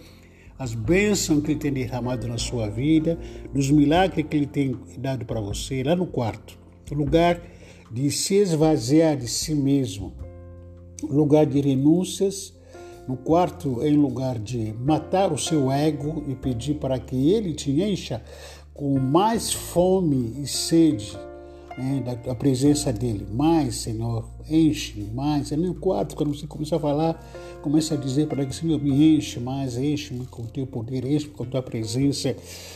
as bênçãos que Ele tem derramado na sua vida, dos milagres que Ele tem dado para você, lá no quarto, lugar de se esvaziar de si mesmo, lugar de renúncias, no quarto, em lugar de matar o seu ego e pedir para que ele te encha com mais fome e sede né, da, da, presença dele. Mais, Senhor, enche mais. É no quarto, quando você começa a falar, começa a dizer para ele, Senhor, me enche mais, enche-me com o teu poder, enche-me com a tua presença.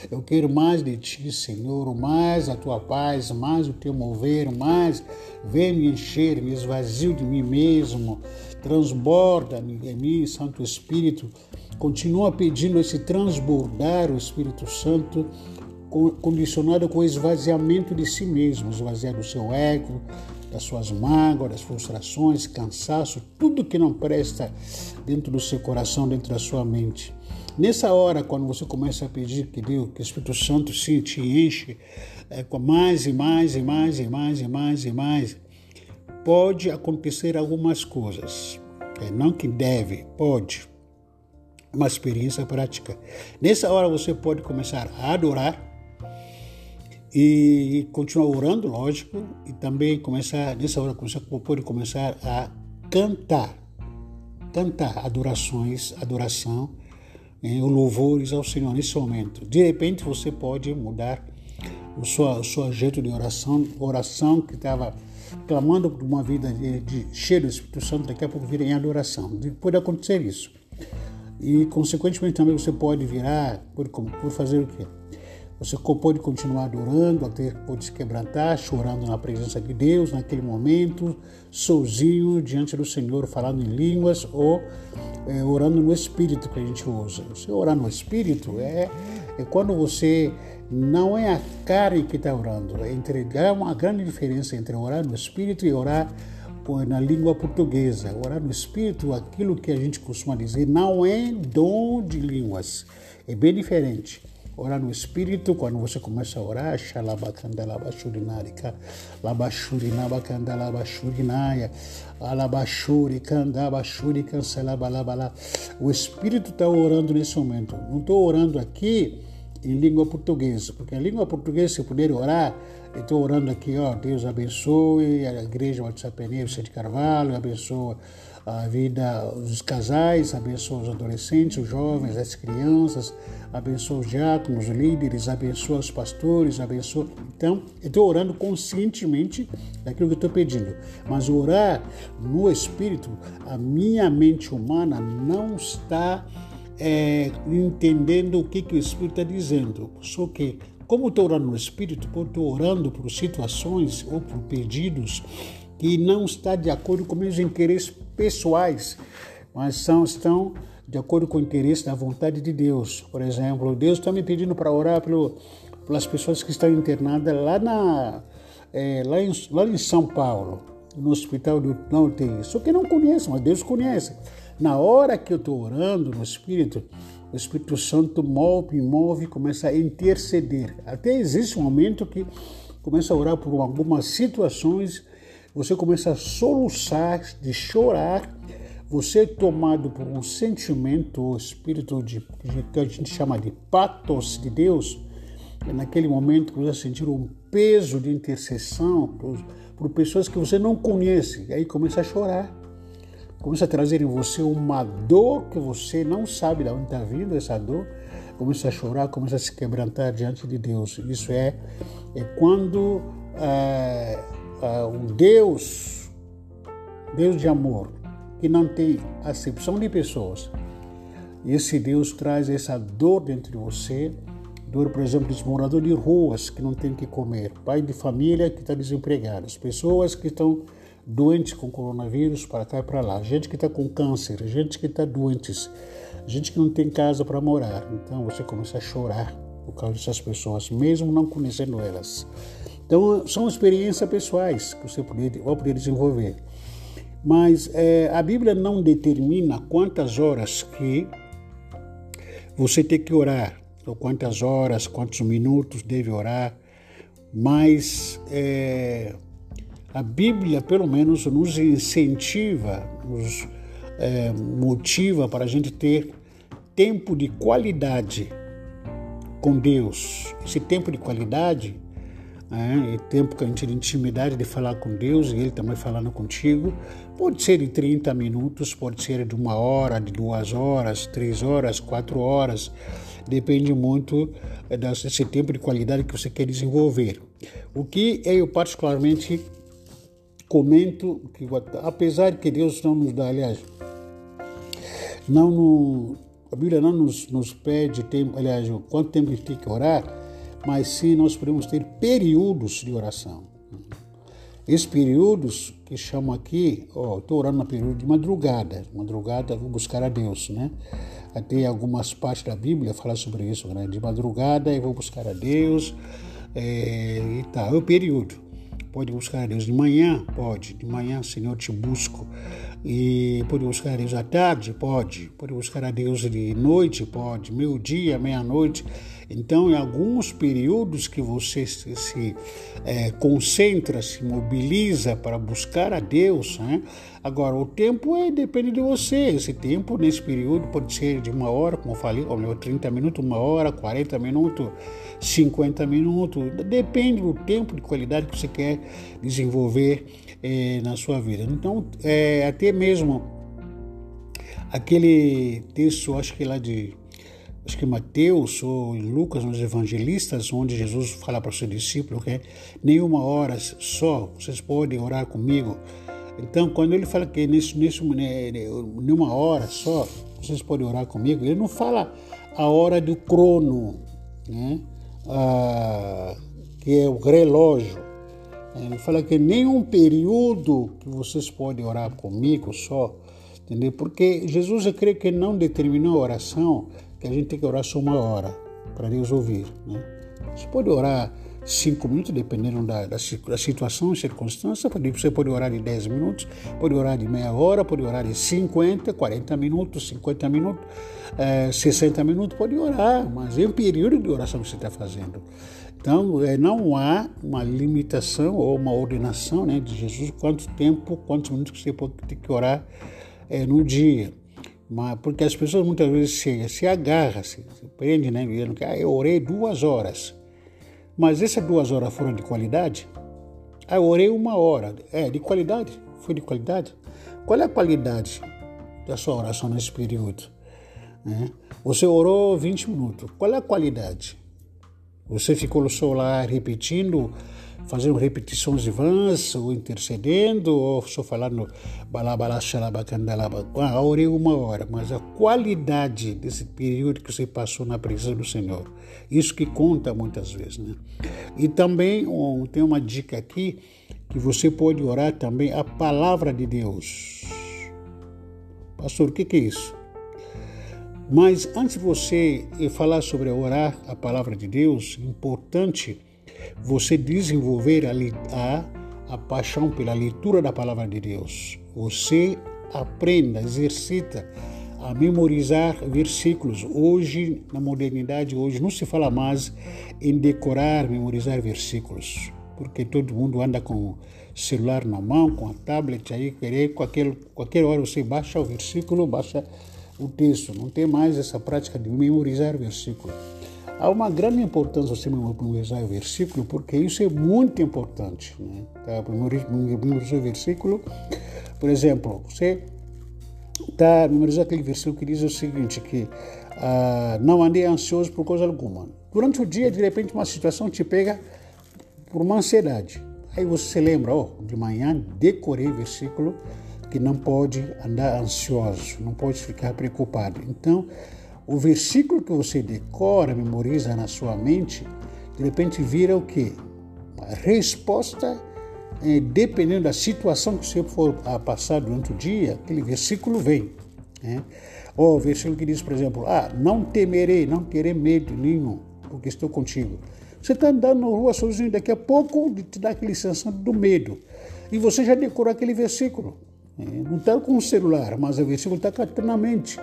Eu quero mais de ti, Senhor, mais a tua paz, mais o teu mover, mais vem me encher, me esvazio de mim mesmo, transborda-me Santo Espírito. Continua pedindo esse transbordar o Espírito Santo condicionado com o esvaziamento de si mesmo, esvaziar do seu ego, das suas mágoas, das frustrações, cansaço, tudo que não presta dentro do seu coração, dentro da sua mente. Nessa hora, quando você começa a pedir que Deus, que o Espírito Santo se te enche é, com mais e mais e mais e mais e mais e mais, pode acontecer algumas coisas. É, não que deve, pode. Uma experiência prática. Nessa hora você pode começar a adorar, e continuar orando, lógico, e também começar, nessa hora, você pode começar a cantar, cantar adorações, adoração, eh, louvores ao Senhor nesse momento. De repente você pode mudar o seu, o seu jeito de oração, oração que estava clamando por uma vida de, de cheio do Espírito Santo, daqui a pouco vira em adoração. Pode acontecer isso. E, consequentemente, também você pode virar, por, por fazer o quê? Você pode continuar adorando, até pode se quebrantar, chorando na presença de Deus naquele momento, sozinho diante do Senhor, falando em línguas ou é, orando no Espírito que a gente usa. Você orar no Espírito é, é quando você não é a carne que está orando. É entregar uma grande diferença entre orar no Espírito e orar na língua portuguesa. Orar no Espírito, aquilo que a gente costuma dizer, não é dom de línguas. É bem diferente. Orar no Espírito, quando você começa a orar, xalabacandalabashurinarika, labashurinabacandalabashurinaya, alabashuri, candabashuri, cancelabalabala. O Espírito está orando nesse momento. Não estou orando aqui em língua portuguesa, porque a língua portuguesa, se puder orar, eu estou orando aqui, ó, Deus abençoe a igreja WhatsApp Peneiro, de Carvalho, abençoa a vida dos casais, abençoa os adolescentes, os jovens, as crianças, abençoa os diáconos, os líderes, abençoa os pastores, abençoa. Então, eu estou orando conscientemente daquilo que estou pedindo. Mas orar no Espírito, a minha mente humana não está é, entendendo o que, que o Espírito está dizendo. Só que, como estou orando no Espírito, estou orando por situações ou por pedidos que não está de acordo com meus interesses pessoais, mas são, estão de acordo com o interesse da vontade de Deus. Por exemplo, Deus está me pedindo para orar pelo, pelas pessoas que estão internadas lá, na, é, lá, em, lá em São Paulo, no hospital do norte. Só que não conheço, mas Deus conhece. Na hora que eu estou orando no Espírito, o Espírito Santo move, move, começa a interceder. Até existe um momento que começa a orar por algumas situações, você começa a soluçar, de chorar, você é tomado por um sentimento ou espírito de, que a gente chama de patos de Deus, naquele momento que você sentir um peso de intercessão por, por pessoas que você não conhece, e aí começa a chorar. Começa a trazer em você uma dor que você não sabe de onde está vindo essa dor, começa a chorar, começa a se quebrantar diante de Deus. Isso é, é quando é, é, um Deus, Deus de amor, que não tem acepção de pessoas. Esse Deus traz essa dor dentro de você, dor, por exemplo, de morador de ruas que não tem que comer, pai de família que está desempregado, as pessoas que estão doentes com coronavírus para cá e para lá, gente que está com câncer, gente que está doentes, gente que não tem casa para morar. Então você começa a chorar por causa dessas pessoas, mesmo não conhecendo elas. Então são experiências pessoais que você vai poder desenvolver. Mas é, a Bíblia não determina quantas horas que você tem que orar, ou quantas horas, quantos minutos deve orar, mas é, a Bíblia, pelo menos, nos incentiva, nos é, motiva para a gente ter tempo de qualidade com Deus. Esse tempo de qualidade é, tempo que a gente tem intimidade de falar com Deus e Ele também falando contigo. Pode ser de 30 minutos, pode ser de uma hora, de duas horas, três horas, quatro horas. Depende muito é, desse tempo de qualidade que você quer desenvolver. O que eu particularmente comento, que apesar que Deus não nos dá, aliás, não no, a Bíblia não nos, nos pede tempo, aliás, quanto tempo a gente tem que orar, mas sim nós podemos ter períodos de oração. Esses períodos que chamam aqui, ó, estou orando no período de madrugada, madrugada vou buscar a Deus, né? Até algumas partes da Bíblia falam sobre isso, né? De madrugada eu vou buscar a Deus é, e tal, é o período. Pode buscar a Deus de manhã? Pode. De manhã, Senhor, te busco. E pode buscar a Deus à tarde? Pode. Pode buscar a Deus de noite? Pode. Meio dia, meia-noite. Então, em alguns períodos que você se, se é, concentra, se mobiliza para buscar a Deus, né? agora o tempo é, depende de você. Esse tempo, nesse período, pode ser de uma hora, como eu falei, ou melhor, 30 minutos, uma hora, 40 minutos, 50 minutos, depende do tempo de qualidade que você quer desenvolver é, na sua vida. Então, é, até mesmo aquele texto, acho que lá de acho que Mateus ou Lucas, nos evangelistas, onde Jesus fala para o seu discípulo que nenhuma hora só vocês podem orar comigo. Então, quando ele fala que nesse, nesse, né, nenhuma hora só vocês podem orar comigo, ele não fala a hora do crono, né? Ah, que é o relógio. Ele fala que nenhum período que vocês podem orar comigo só, entendeu? Porque Jesus, eu creio que não determinou a oração que a gente tem que orar só uma hora para Deus ouvir. Né? Você pode orar cinco minutos, dependendo da, da, da situação, circunstância. Você pode orar de 10 minutos, pode orar de meia hora, pode orar de 50, 40 minutos, 50 minutos, é, 60 minutos, pode orar, mas é um período de oração que você está fazendo. Então, é, não há uma limitação ou uma ordenação né, de Jesus quanto tempo, quantos minutos você pode ter que orar é, no dia. Mas, porque as pessoas muitas vezes se, se agarram, se, se prendem, né? Dizendo que ah, eu orei duas horas. Mas essas duas horas foram de qualidade? Ah, eu orei uma hora. É, de qualidade? Foi de qualidade? Qual é a qualidade da sua oração nesse período? É. Você orou 20 minutos. Qual é a qualidade? Você ficou no celular repetindo fazendo repetições de vãs, ou intercedendo, ou só falando balabalá, xalabacandalaba. Ah, orei uma hora, mas a qualidade desse período que você passou na presença do Senhor, isso que conta muitas vezes, né? E também um, tem uma dica aqui, que você pode orar também a palavra de Deus. Pastor, o que, que é isso? Mas antes de você falar sobre orar a palavra de Deus, importante você desenvolver a, a, a paixão pela leitura da palavra de Deus. Você aprenda, exercita a memorizar versículos. Hoje, na modernidade, hoje não se fala mais em decorar, memorizar versículos, porque todo mundo anda com o celular na mão, com a tablet aí, querer qualquer qualquer hora você baixa o versículo, baixa o texto. Não tem mais essa prática de memorizar versículos. Há uma grande importância você memorizar o versículo, porque isso é muito importante. Né? Tá? Memorizar o versículo, por exemplo, você está memorizando aquele versículo que diz o seguinte, que ah, não andei ansioso por coisa alguma. Durante o dia, de repente, uma situação te pega por uma ansiedade. Aí você lembra, oh, de manhã decorei o versículo que não pode andar ansioso, não pode ficar preocupado. Então, o versículo que você decora, memoriza na sua mente, de repente vira o quê? A resposta, é, dependendo da situação que você for a passar durante o dia, aquele versículo vem. Né? Ou o versículo que diz, por exemplo, ah, não temerei, não terei medo nenhum, porque estou contigo. Você está andando na rua sozinho, daqui a pouco te dá aquele sensação do medo. E você já decorou aquele versículo. É, não está com o celular, mas o versículo está na mente.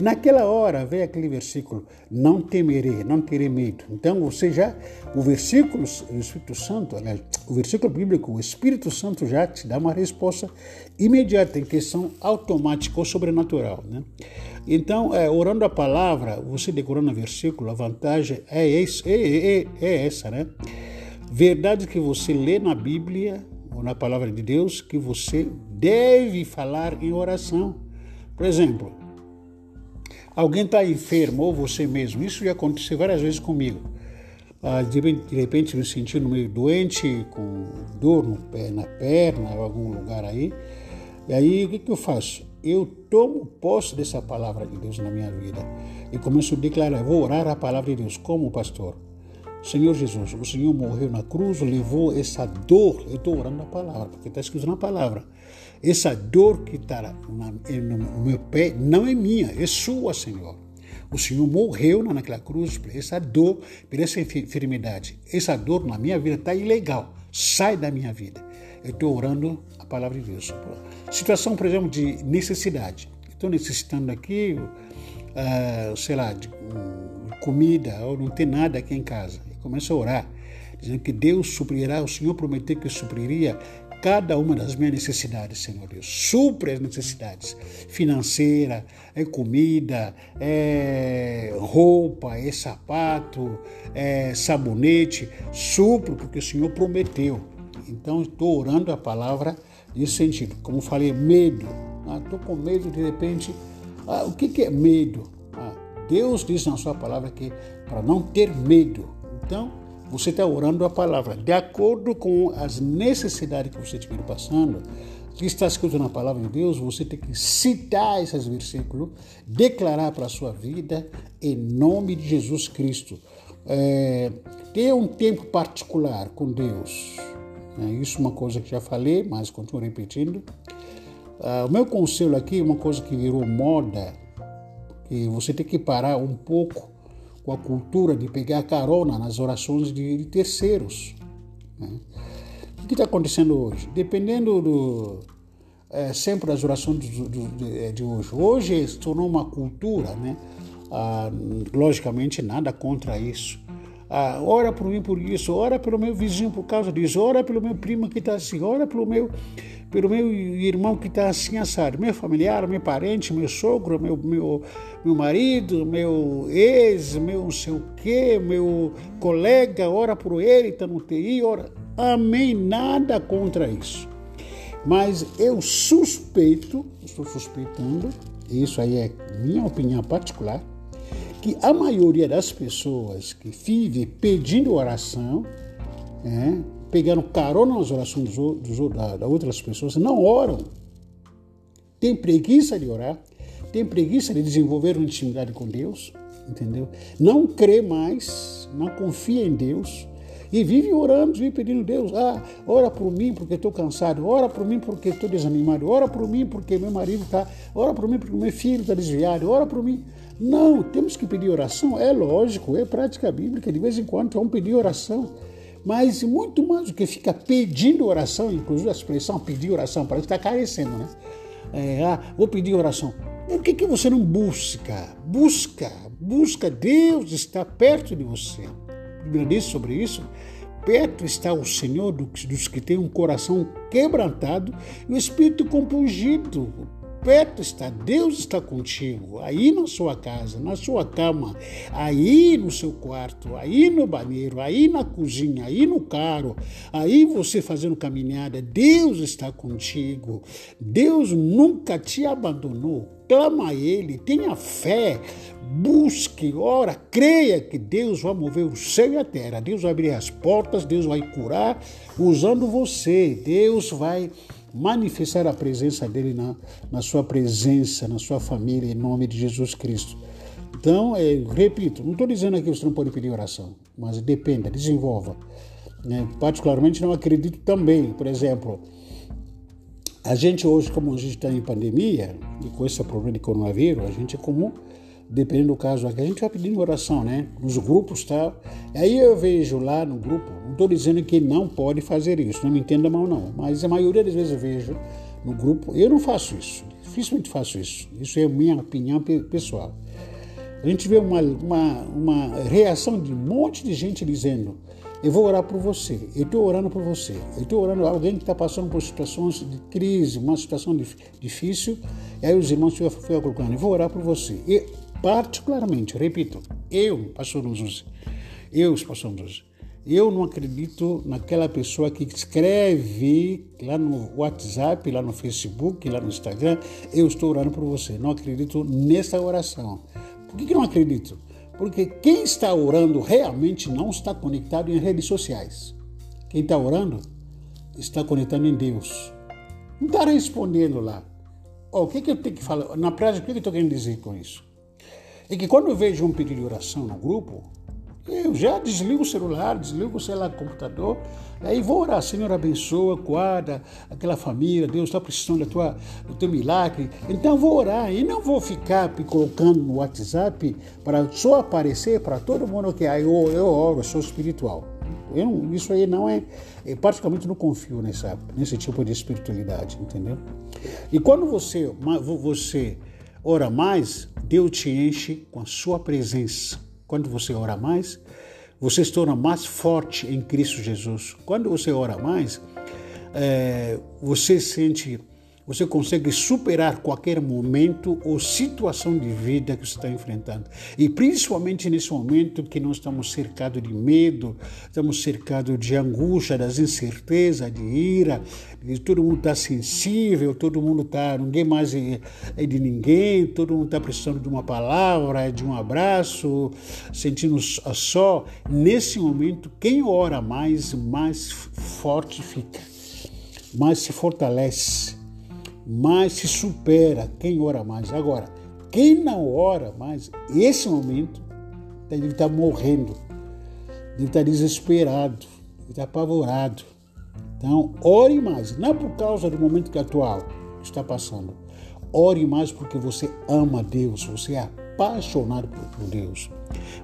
Naquela hora vem aquele versículo: não temerei, não terei medo. Então você já, o versículo, o Espírito Santo, aliás, o versículo bíblico, o Espírito Santo já te dá uma resposta imediata, em questão automática ou sobrenatural. Né? Então, é, orando a palavra, você decorando o versículo, a vantagem é, esse, é, é, é essa, né? verdades que você lê na Bíblia ou na palavra de Deus que você deve falar em oração. Por exemplo, alguém está enfermo ou você mesmo, isso já aconteceu várias vezes comigo. Ah, de repente me sentindo meio doente, com dor no pé, na perna, ou algum lugar aí. E aí o que eu faço? Eu tomo posse dessa palavra de Deus na minha vida e começo a declarar, vou orar a palavra de Deus como pastor. Senhor Jesus, o Senhor morreu na cruz, levou essa dor, eu estou orando a palavra, porque está escrito na palavra. Essa dor que está no meu pé não é minha, é sua, Senhor. O Senhor morreu naquela cruz por essa dor, por essa enfermidade. Essa dor na minha vida está ilegal. Sai da minha vida. Eu estou orando a palavra de Deus. Situação, por exemplo, de necessidade. Estou necessitando aqui, uh, sei lá, de um, comida, ou não tem nada aqui em casa começo a orar, dizendo que Deus suprirá, o Senhor prometeu que supriria cada uma das minhas necessidades, Senhor Deus. Supre as necessidades financeira, é comida, é roupa, é sapato, é sabonete. Supro, porque o Senhor prometeu. Então, estou orando a palavra nesse sentido. Como falei, medo. Estou ah, com medo de repente. Ah, o que, que é medo? Ah, Deus diz na sua palavra que para não ter medo, então, você está orando a palavra de acordo com as necessidades que você estiver passando. Que está escrito na palavra de Deus, você tem que citar esses versículos, declarar para a sua vida em nome de Jesus Cristo. É, ter um tempo particular com Deus. É, isso é uma coisa que já falei, mas continuo repetindo. Ah, o meu conselho aqui é uma coisa que virou moda, que você tem que parar um pouco com a cultura de pegar carona nas orações de, terceiros. Né? O que está acontecendo hoje? Dependendo do, é, sempre das orações do, de, de, hoje. Hoje se tornou uma cultura, né? Ah, logicamente nada contra isso. Ah, ora por mim por isso, ora pelo meu vizinho por causa disso, ora pelo meu primo que está assim, ora pelo meu pelo meu irmão que está assim assado, meu familiar, meu parente, meu sogro, meu, meu, meu marido, meu ex, meu não sei o quê, meu colega, ora por ele, está no TI, ora. Amém, nada contra isso. Mas eu suspeito, estou suspeitando, isso aí é minha opinião particular, que a maioria das pessoas que vivem pedindo oração, é, pegando carona nas orações dos, da, da outras pessoas, não oram. Tem preguiça de orar, tem preguiça de desenvolver uma intimidade com Deus, entendeu? Não crê mais, não confia em Deus e vive orando, vive pedindo a Deus, ah, ora por mim porque estou cansado, ora por mim porque estou desanimado, ora por mim porque meu marido está, ora por mim porque meu filho está desviado, ora por mim. Não, temos que pedir oração, é lógico, é prática bíblica, de vez em quando vamos pedir oração. Mas muito mais do que fica pedindo oração, inclusive a expressão pedir oração, parece que está carecendo, né? É, ah, vou pedir oração. Por que, que você não busca? Busca, busca. Deus está perto de você. A sobre isso. Perto está o Senhor dos que têm um coração quebrantado e o espírito compungido perto está, Deus está contigo, aí na sua casa, na sua cama, aí no seu quarto, aí no banheiro, aí na cozinha, aí no carro, aí você fazendo caminhada, Deus está contigo. Deus nunca te abandonou. Clama a Ele, tenha fé, busque, ora, creia que Deus vai mover o céu e a terra, Deus vai abrir as portas, Deus vai curar usando você, Deus vai manifestar a presença dele na, na sua presença, na sua família, em nome de Jesus Cristo. Então, é, repito, não estou dizendo aqui que você não pode pedir oração, mas dependa, desenvolva. Né? Particularmente não acredito também, por exemplo, a gente hoje, como a gente está em pandemia, e com esse problema de coronavírus, a gente é comum dependendo do caso aqui, a gente vai pedindo oração, né? Nos grupos tal. Tá? Aí eu vejo lá no grupo, não estou dizendo que não pode fazer isso, não me entenda mal não, mas a maioria das vezes eu vejo no grupo, eu não faço isso, dificilmente faço isso, isso é minha opinião pessoal. A gente vê uma, uma, uma reação de um monte de gente dizendo, eu vou orar por você, eu estou orando por você, eu estou orando alguém que está passando por situações de crise, uma situação difícil, e aí os irmãos ficam colocando, eu vou orar por você. E, Particularmente, repito, eu, pastor Luzuz, eu, pastor Luzuz, Eu não acredito naquela pessoa que escreve lá no WhatsApp, lá no Facebook, lá no Instagram, eu estou orando por você. Não acredito nessa oração. Por que, que não acredito? Porque quem está orando realmente não está conectado em redes sociais. Quem está orando está conectado em Deus. Não está respondendo lá. Oh, o que, que eu tenho que falar? Na prática, o que, que eu estou querendo dizer com isso? É que quando eu vejo um pedido de oração no grupo, eu já desligo o celular, desligo, sei lá, o computador, aí vou orar, Senhor, abençoa, guarda aquela família, Deus está precisando da tua, do teu milagre. Então vou orar e não vou ficar colocando no WhatsApp para só aparecer para todo mundo que aí eu, eu oro, eu sou espiritual. Eu, isso aí não é, eu praticamente não confio nessa, nesse tipo de espiritualidade, entendeu? E quando você, você ora mais, Deus te enche com a sua presença quando você ora mais, você se torna mais forte em Cristo Jesus. Quando você ora mais, é, você sente você consegue superar qualquer momento ou situação de vida que você está enfrentando. E principalmente nesse momento que nós estamos cercados de medo, estamos cercados de angústia, das incertezas, de ira, de todo mundo está sensível, todo mundo está, ninguém mais é, é de ninguém, todo mundo está precisando de uma palavra, de um abraço, sentindo só. Nesse momento, quem ora mais, mais forte fica, mais se fortalece mais se supera quem ora mais. Agora, quem não ora mais, esse momento, deve estar morrendo, deve estar desesperado, deve estar apavorado. Então, ore mais, não por causa do momento que atual está passando. Ore mais porque você ama Deus, você é apaixonado por Deus.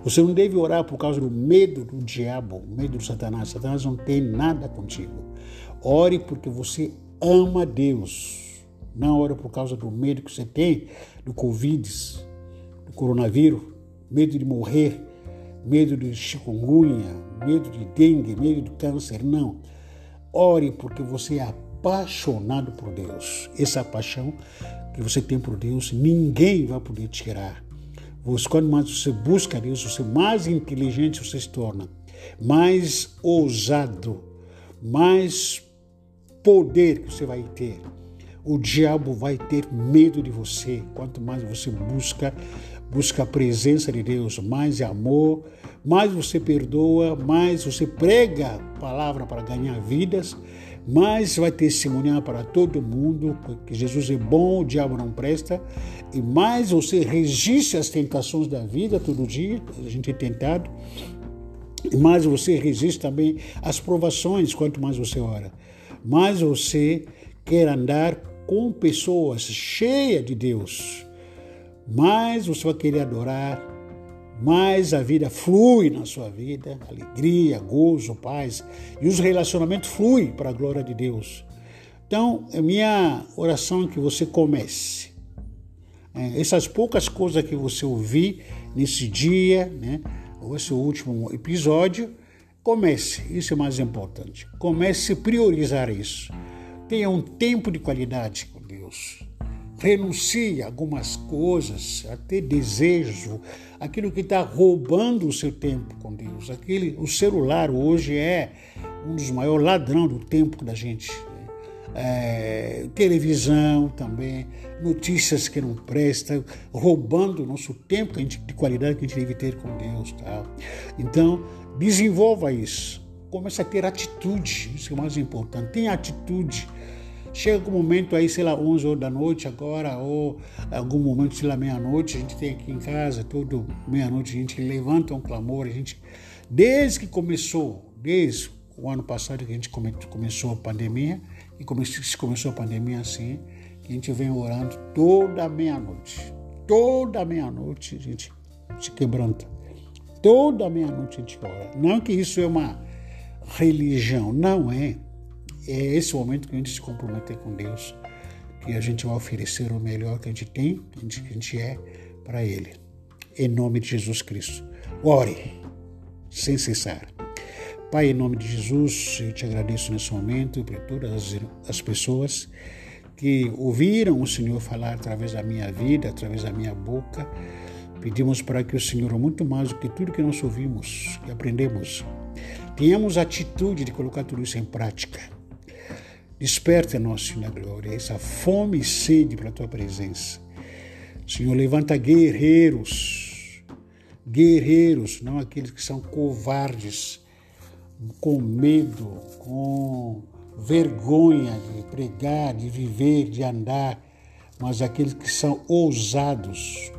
Você não deve orar por causa do medo do diabo, medo do Satanás. Satanás não tem nada contigo. Ore porque você ama Deus. Não ora por causa do medo que você tem do Covid, do coronavírus, medo de morrer, medo de chikungunya, medo de dengue, medo de câncer. Não. Ore porque você é apaixonado por Deus. Essa paixão que você tem por Deus, ninguém vai poder tirar. Você, quando mais você busca Deus, você mais inteligente você se torna, mais ousado, mais poder que você vai ter o diabo vai ter medo de você. Quanto mais você busca, busca a presença de Deus, mais amor, mais você perdoa, mais você prega a palavra para ganhar vidas, mais vai testemunhar para todo mundo que Jesus é bom, o diabo não presta, e mais você resiste às tentações da vida todo dia, a gente é tentado, e mais você resiste também às provações, quanto mais você ora. Mais você quer andar com pessoas cheias de Deus, mais você vai querer adorar, mais a vida flui na sua vida, alegria, gozo, paz, e os relacionamentos fluem para a glória de Deus. Então, a minha oração é que você comece. É, essas poucas coisas que você ouvir nesse dia, né, ou esse último episódio, comece. Isso é mais importante. Comece a priorizar isso. Tenha um tempo de qualidade com Deus. Renuncie a algumas coisas, até desejo, aquilo que está roubando o seu tempo com Deus. Aquele, o celular hoje é um dos maiores ladrões do tempo da gente. É, televisão também, notícias que não prestam, roubando o nosso tempo de qualidade que a gente deve ter com Deus. Tá? Então, desenvolva isso. Comece a ter atitude, isso é o mais importante. Tenha atitude Chega com um momento aí, sei lá, 11 horas da noite agora, ou algum momento, sei lá, meia-noite, a gente tem aqui em casa, todo meia-noite a gente levanta um clamor, a gente, desde que começou, desde o ano passado que a gente come, começou a pandemia, e começou, começou a pandemia assim, a gente vem orando toda meia-noite. Toda meia-noite a gente se quebranta. Toda meia-noite a gente ora. Não que isso é uma religião, não é é esse momento que a gente se comprometer com Deus, que a gente vai oferecer o melhor que a gente tem, que a gente, é para Ele. Em nome de Jesus Cristo. Ore, sem cessar. Pai, em nome de Jesus, eu te agradeço nesse momento por todas as, as pessoas que ouviram o Senhor falar através da minha vida, através da minha boca. Pedimos para que o Senhor, muito mais do que tudo que nós ouvimos, que aprendemos, tenhamos a atitude de colocar tudo isso em prática. Desperta, nosso Senhor, na glória, essa fome e sede para a tua presença. Senhor, levanta guerreiros, guerreiros, não aqueles que são covardes, com medo, com vergonha de pregar, de viver, de andar, mas aqueles que são ousados,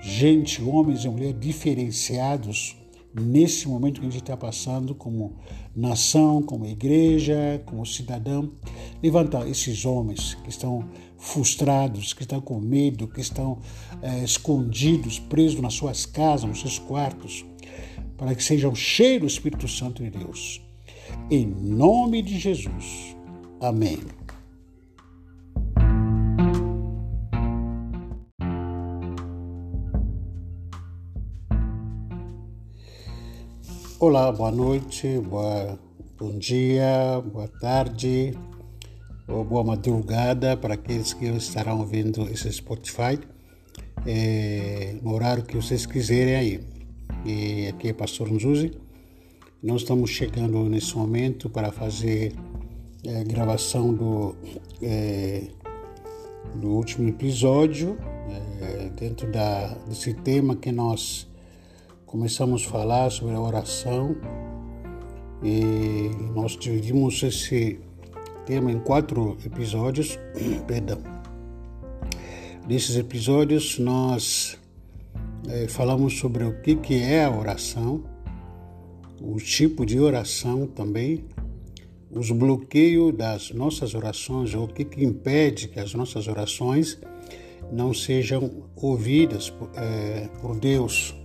gente, homens e mulheres diferenciados nesse momento que a gente está passando como nação, como igreja, como cidadão, levantar esses homens que estão frustrados, que estão com medo, que estão é, escondidos, presos nas suas casas, nos seus quartos, para que sejam cheios do Espírito Santo de Deus. Em nome de Jesus. Amém. Olá, boa noite, boa, bom dia, boa tarde ou boa madrugada para aqueles que estarão vendo esse Spotify é, no horário que vocês quiserem aí. E aqui é Pastor Nzuzi. Nós estamos chegando nesse momento para fazer a é, gravação do, é, do último episódio é, dentro da, desse tema que nós começamos a falar sobre a oração e nós dividimos esse tema em quatro episódios. Perdão. Nesses episódios nós é, falamos sobre o que, que é a oração, o tipo de oração também, os bloqueios das nossas orações, ou o que, que impede que as nossas orações não sejam ouvidas é, por Deus.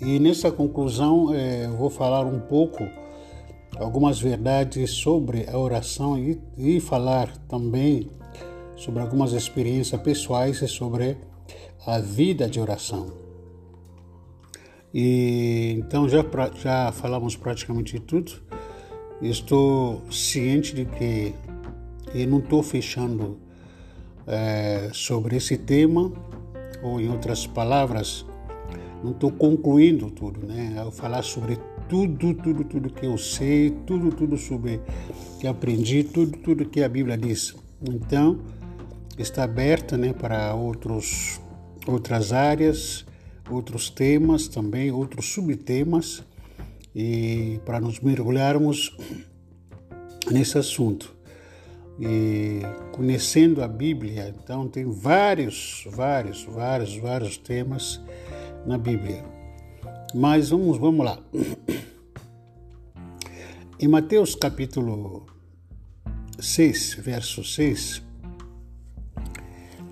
E nessa conclusão é, eu vou falar um pouco algumas verdades sobre a oração e, e falar também sobre algumas experiências pessoais sobre a vida de oração. E então já já falamos praticamente tudo. Estou ciente de que e não estou fechando é, sobre esse tema ou em outras palavras não estou concluindo tudo, né? Ao falar sobre tudo, tudo, tudo que eu sei, tudo, tudo sobre que aprendi, tudo, tudo que a Bíblia diz. Então, está aberta, né, para outros, outras áreas, outros temas também, outros subtemas, e para nos mergulharmos nesse assunto. E conhecendo a Bíblia, então tem vários, vários, vários, vários temas na Bíblia. Mas vamos, vamos lá. Em Mateus capítulo 6, verso 6,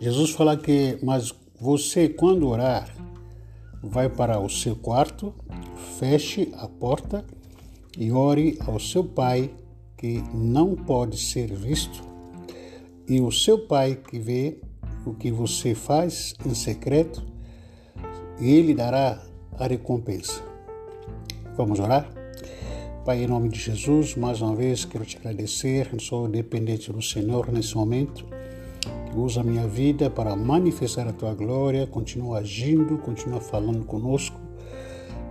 Jesus fala que, mas você, quando orar, vai para o seu quarto, feche a porta e ore ao seu pai que não pode ser visto, e o seu pai que vê o que você faz em secreto, ele dará a recompensa. Vamos orar? Pai, em nome de Jesus, mais uma vez quero te agradecer. Sou dependente do Senhor nesse momento. Usa a minha vida para manifestar a tua glória. Continua agindo, continua falando conosco.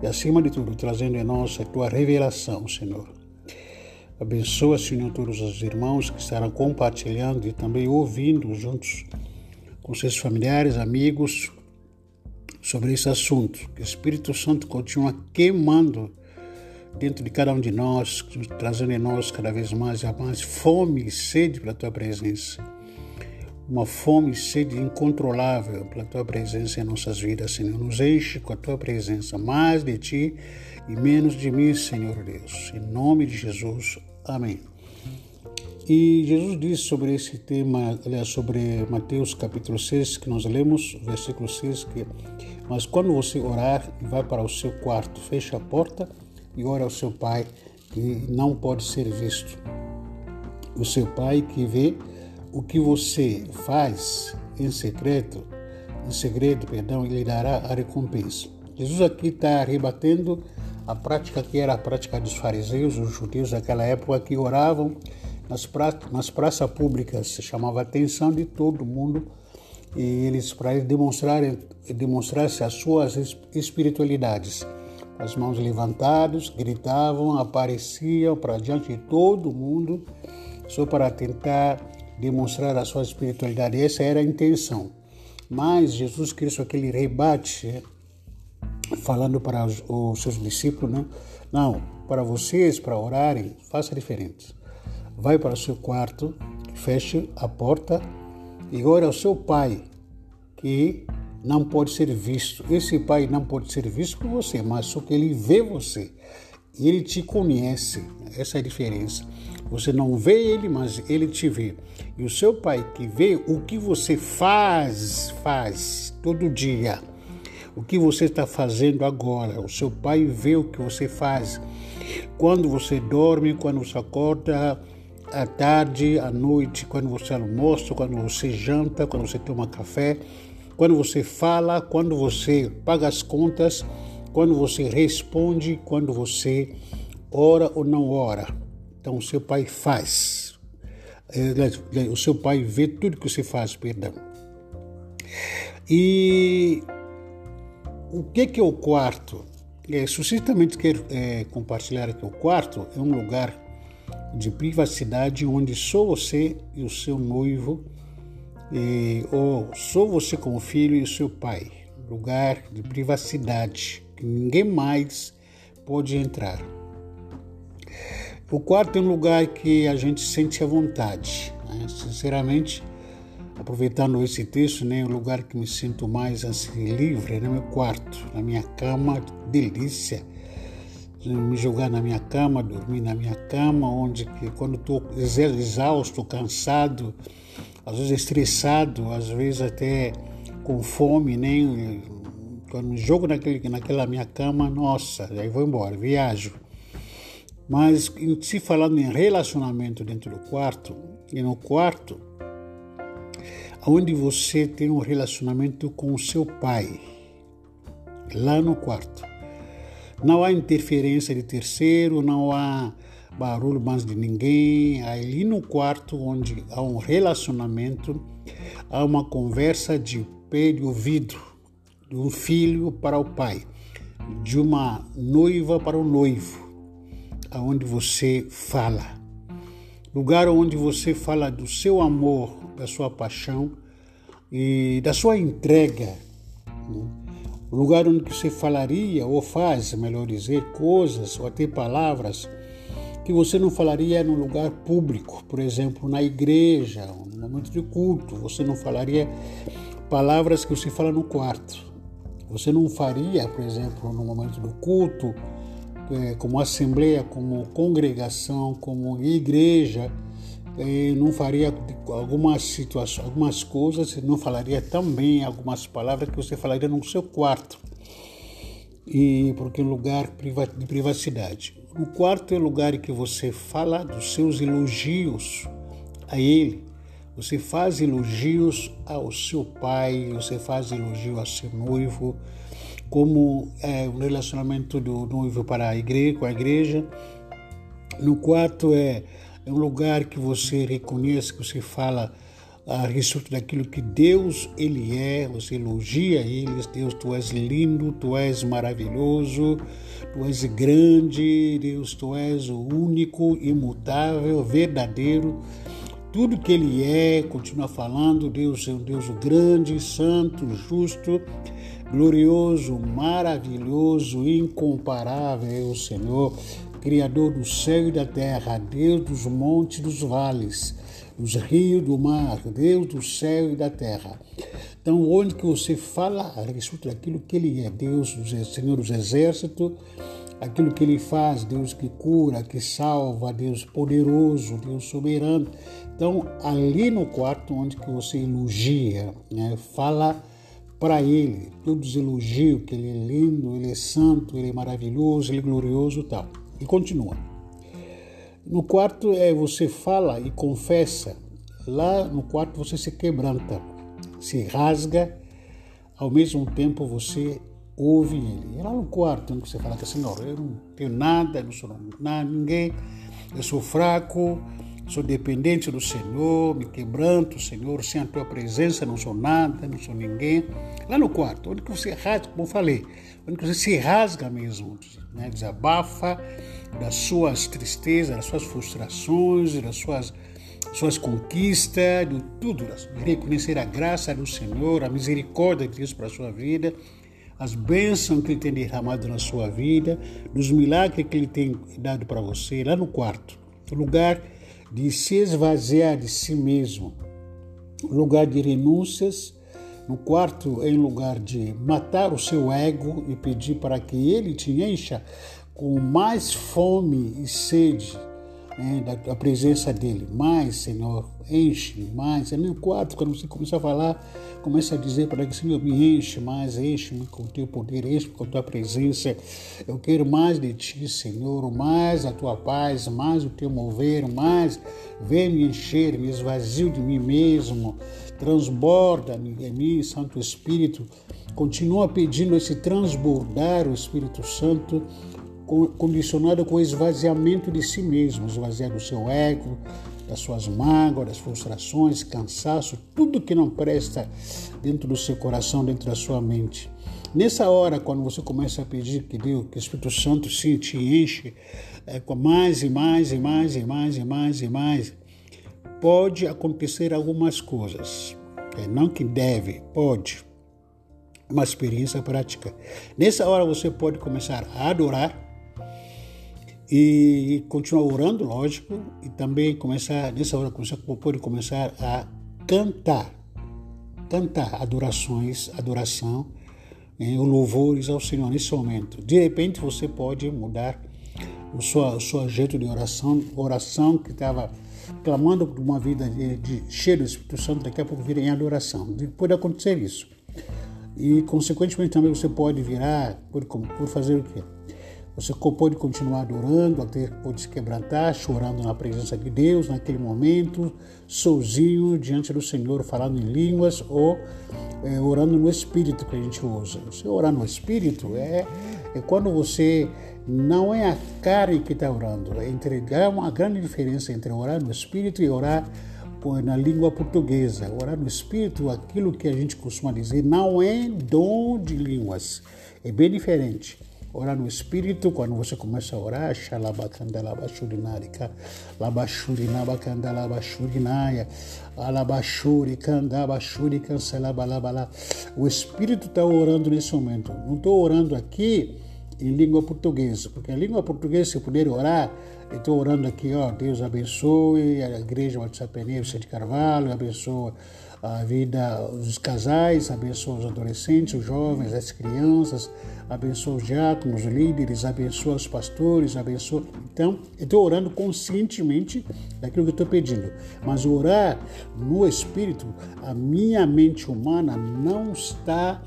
E acima de tudo, trazendo em nós a tua revelação, Senhor. Abençoa, Senhor, todos os irmãos que estarão compartilhando e também ouvindo juntos com seus familiares, amigos, sobre esse assunto. Que o Espírito Santo continua queimando dentro de cada um de nós, trazendo em nós cada vez mais e mais fome e sede pela tua presença. Uma fome e sede incontrolável pela tua presença em nossas vidas, Senhor. Nos enche com a tua presença, mais de ti e menos de mim, Senhor Deus. Em nome de Jesus. Amém. E Jesus diz sobre esse tema, aliás, sobre Mateus capítulo 6, que nós lemos, versículo 6, que mas quando você orar, vai para o seu quarto, feche a porta e ore ao seu pai, que não pode ser visto. O seu pai que vê o que você faz em secreto, em segredo, perdão, ele dará a recompensa. Jesus aqui está rebatendo a prática que era a prática dos fariseus, os judeus daquela época que oravam nas, pra, nas praças públicas, chamava a atenção de todo mundo e eles para demonstrarem demonstrasse as suas espiritualidades, as mãos levantadas, gritavam, apareciam para diante de todo mundo, só para tentar demonstrar a sua espiritualidade. Essa era a intenção. Mas Jesus Cristo, aquele rebate, falando para os, os seus discípulos, né? não, para vocês, para orarem, faça diferente. Vai para o seu quarto, feche a porta e ore ao seu pai, que não pode ser visto. Esse pai não pode ser visto por você, mas só que ele vê você. Ele te conhece. Essa é a diferença. Você não vê ele, mas ele te vê. E o seu pai que vê o que você faz, faz todo dia. O que você está fazendo agora. O seu pai vê o que você faz. Quando você dorme, quando você acorda, à tarde, à noite, quando você almoça, quando você janta, quando você toma café quando você fala, quando você paga as contas, quando você responde, quando você ora ou não ora. Então, o seu pai faz. O seu pai vê tudo que você faz, perdão. E o que, que é o quarto? É, sucintamente quero é, compartilhar que o quarto é um lugar de privacidade onde só você e o seu noivo e, ou só você como filho e o seu pai, lugar de privacidade, que ninguém mais pode entrar. O quarto é um lugar que a gente sente à vontade. Né? Sinceramente, aproveitando esse texto, né, o lugar que me sinto mais assim, livre é no meu quarto, na minha cama, delícia. Me jogar na minha cama, dormir na minha cama, onde que, quando estou exausto, cansado, às vezes estressado, às vezes até com fome, nem quando me jogo naquele, naquela minha cama, nossa, aí vou embora, viajo. Mas se falando em relacionamento dentro do quarto, e no quarto, onde você tem um relacionamento com o seu pai, lá no quarto. Não há interferência de terceiro, não há barulho mais de ninguém. Ali no quarto, onde há um relacionamento, há uma conversa de pé de ouvido, de um filho para o pai, de uma noiva para o noivo, aonde você fala. Lugar onde você fala do seu amor, da sua paixão e da sua entrega. O lugar onde você falaria ou faz, melhor dizer, coisas ou até palavras que você não falaria no lugar público, por exemplo, na igreja, no momento de culto. Você não falaria palavras que você fala no quarto. Você não faria, por exemplo, no momento do culto, é, como assembleia, como congregação, como igreja, é, não faria algumas situações, algumas coisas, não falaria também algumas palavras que você falaria no seu quarto. E porque é um lugar de privacidade. No quarto é o lugar em que você fala dos seus elogios a Ele. Você faz elogios ao seu pai, você faz elogio ao seu noivo, como é um relacionamento do noivo para a igreja, com a igreja. No quarto é, é um lugar que você reconhece, que você fala a respeito daquilo que Deus ele é, você elogia ele, Deus, tu és lindo, tu és maravilhoso, tu és grande, Deus, tu és o único, imutável, verdadeiro. Tudo que ele é, continua falando, Deus é um Deus grande, santo, justo, glorioso, maravilhoso, incomparável é o Senhor, Criador do céu e da terra, Deus dos montes e dos vales dos rios, do mar, Deus do céu e da terra. Então, onde que você fala a respeito daquilo que Ele é, Deus, Senhor dos Exércitos, aquilo que Ele faz, Deus que cura, que salva, Deus poderoso, Deus soberano. Então, ali no quarto onde que você elogia, né, fala para Ele, todos elogiam que Ele é lindo, Ele é santo, Ele é maravilhoso, Ele é glorioso tal. E continua. No quarto é você fala e confessa. Lá no quarto você se quebranta, se rasga, ao mesmo tempo você ouve ele. Lá no quarto onde você fala que Senhor, eu não tenho nada, não sou nada, ninguém, eu sou fraco, Sou dependente do Senhor, me quebranto, Senhor, sem a tua presença não sou nada, não sou ninguém. Lá no quarto, onde você rasga, como eu falei, onde você se rasga mesmo, né? desabafa das suas tristezas, das suas frustrações, das suas, suas conquistas, de tudo, reconhecer a graça do Senhor, a misericórdia de Deus para a sua vida, as bênçãos que Ele tem derramado na sua vida, dos milagres que Ele tem dado para você, lá no quarto, lugar de se esvaziar de si mesmo, lugar de renúncias. No quarto, em lugar de matar o seu ego e pedir para que ele te encha com mais fome e sede né, da, presença dele. Mais, Senhor, enche mais. É no quarto, quando você começa a falar, começa a dizer para ele, Senhor, me enche mais, enche-me com o teu poder, enche-me com a tua presença. Eu quero mais de ti, Senhor, mais a tua paz, mais o teu mover, mais vem me encher, me esvazio de mim mesmo, transborda em mim, Santo Espírito. Continua pedindo esse transbordar o Espírito Santo condicionado com o esvaziamento de si mesmo, esvaziar do seu ego, das suas mágoas, das frustrações, cansaço, tudo que não presta dentro do seu coração, dentro da sua mente. Nessa hora, quando você começa a pedir que Deus, que o Espírito Santo se te enche é, com mais e mais e mais e mais e mais e mais, pode acontecer algumas coisas. É, não que deve, pode. Uma experiência prática. Nessa hora você pode começar a adorar, e continuar orando, lógico, e também começar, nessa hora, você pode começar a cantar, cantar adorações, adoração, eh, louvores ao Senhor nesse momento. De repente você pode mudar o seu, o seu jeito de oração, oração que estava clamando por uma vida de, de cheio do Espírito Santo, daqui a pouco vira em adoração. Pode acontecer isso. E, consequentemente, também você pode virar, por, por fazer o quê? Você pode continuar adorando, até pode se quebrantar, chorando na presença de Deus naquele momento, sozinho diante do Senhor, falando em línguas ou é, orando no Espírito que a gente usa. Você orar no Espírito é, é quando você não é a carne que está orando. É entregar uma grande diferença entre orar no Espírito e orar na língua portuguesa. Orar no Espírito, aquilo que a gente costuma dizer, não é dom de línguas. É bem diferente orar no Espírito, quando você começa a orar, xalabacandalabashurinarika, labashurinabacandalabashurinaya, alabashuri, candabashuri, cancelabalabala. O Espírito está orando nesse momento. Não estou orando aqui em língua portuguesa, porque a língua portuguesa, se puder orar, eu estou orando aqui, ó, Deus abençoe a igreja WhatsApp Vicente Carvalho, abençoa a vida dos casais, abençoa os adolescentes, os jovens, as crianças, abençoa os diáconos, os líderes, abençoa os pastores, abençoa. Então, eu estou orando conscientemente daquilo que estou pedindo. Mas orar no Espírito, a minha mente humana não está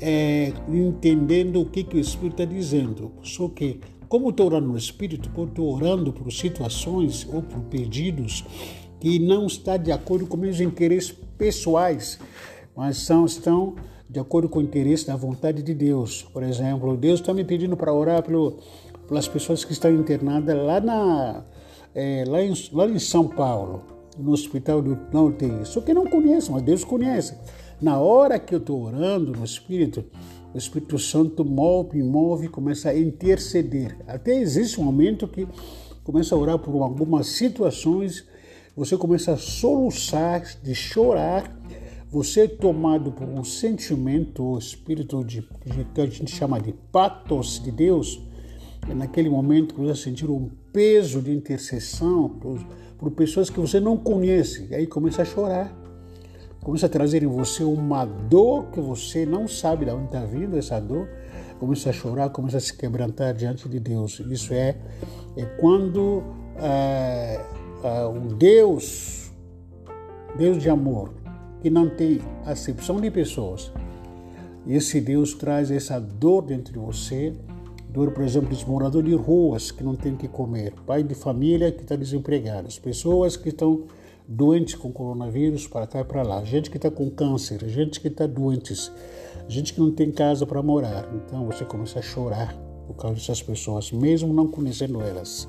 é, entendendo o que, que o Espírito está dizendo. Só que, como estou orando no Espírito, estou orando por situações ou por pedidos que não está de acordo com meus interesses pessoais, mas são, estão de acordo com o interesse da vontade de Deus. Por exemplo, Deus está me pedindo para orar pelo, pelas pessoas que estão internadas lá, na, é, lá, em, lá em São Paulo, no hospital do UTI. Só que não conheço, mas Deus conhece. Na hora que eu estou orando no Espírito, o Espírito Santo move, move, começa a interceder. Até existe um momento que começa a orar por algumas situações você começa a soluçar, de chorar, você é tomado por um sentimento, o espírito de, de, que a gente chama de patos de Deus, naquele momento que você sentir um peso de intercessão por, por pessoas que você não conhece, e aí começa a chorar. Começa a trazer em você uma dor que você não sabe de onde está vindo essa dor, começa a chorar, começa a se quebrantar diante de Deus. Isso é, é quando é, uh, um Deus, Deus de amor, que não tem acepção de pessoas. Esse Deus traz essa dor dentro de você, dor, por exemplo, dos moradores de ruas que não tem que comer, pai de família que está desempregado, as pessoas que estão doentes com coronavírus para cá e para lá, gente que está com câncer, gente que está doentes, gente que não tem casa para morar. Então você começa a chorar por causa dessas pessoas, mesmo não conhecendo elas.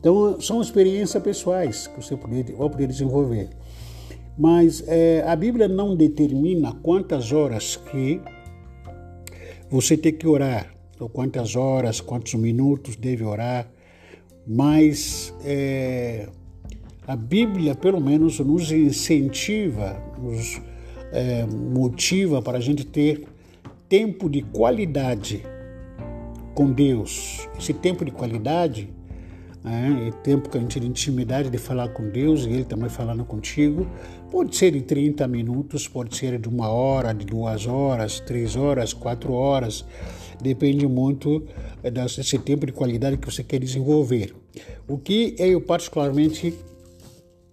Então, são experiências pessoais que você vai poder desenvolver. Mas é, a Bíblia não determina quantas horas que você tem que orar, ou quantas horas, quantos minutos deve orar, mas é, a Bíblia, pelo menos, nos incentiva, nos é, motiva para a gente ter tempo de qualidade com Deus. Esse tempo de qualidade é, é tempo que a gente tem intimidade de falar com Deus e Ele também falando contigo. Pode ser de 30 minutos, pode ser de uma hora, de duas horas, três horas, quatro horas. Depende muito é, desse tempo de qualidade que você quer desenvolver. O que eu particularmente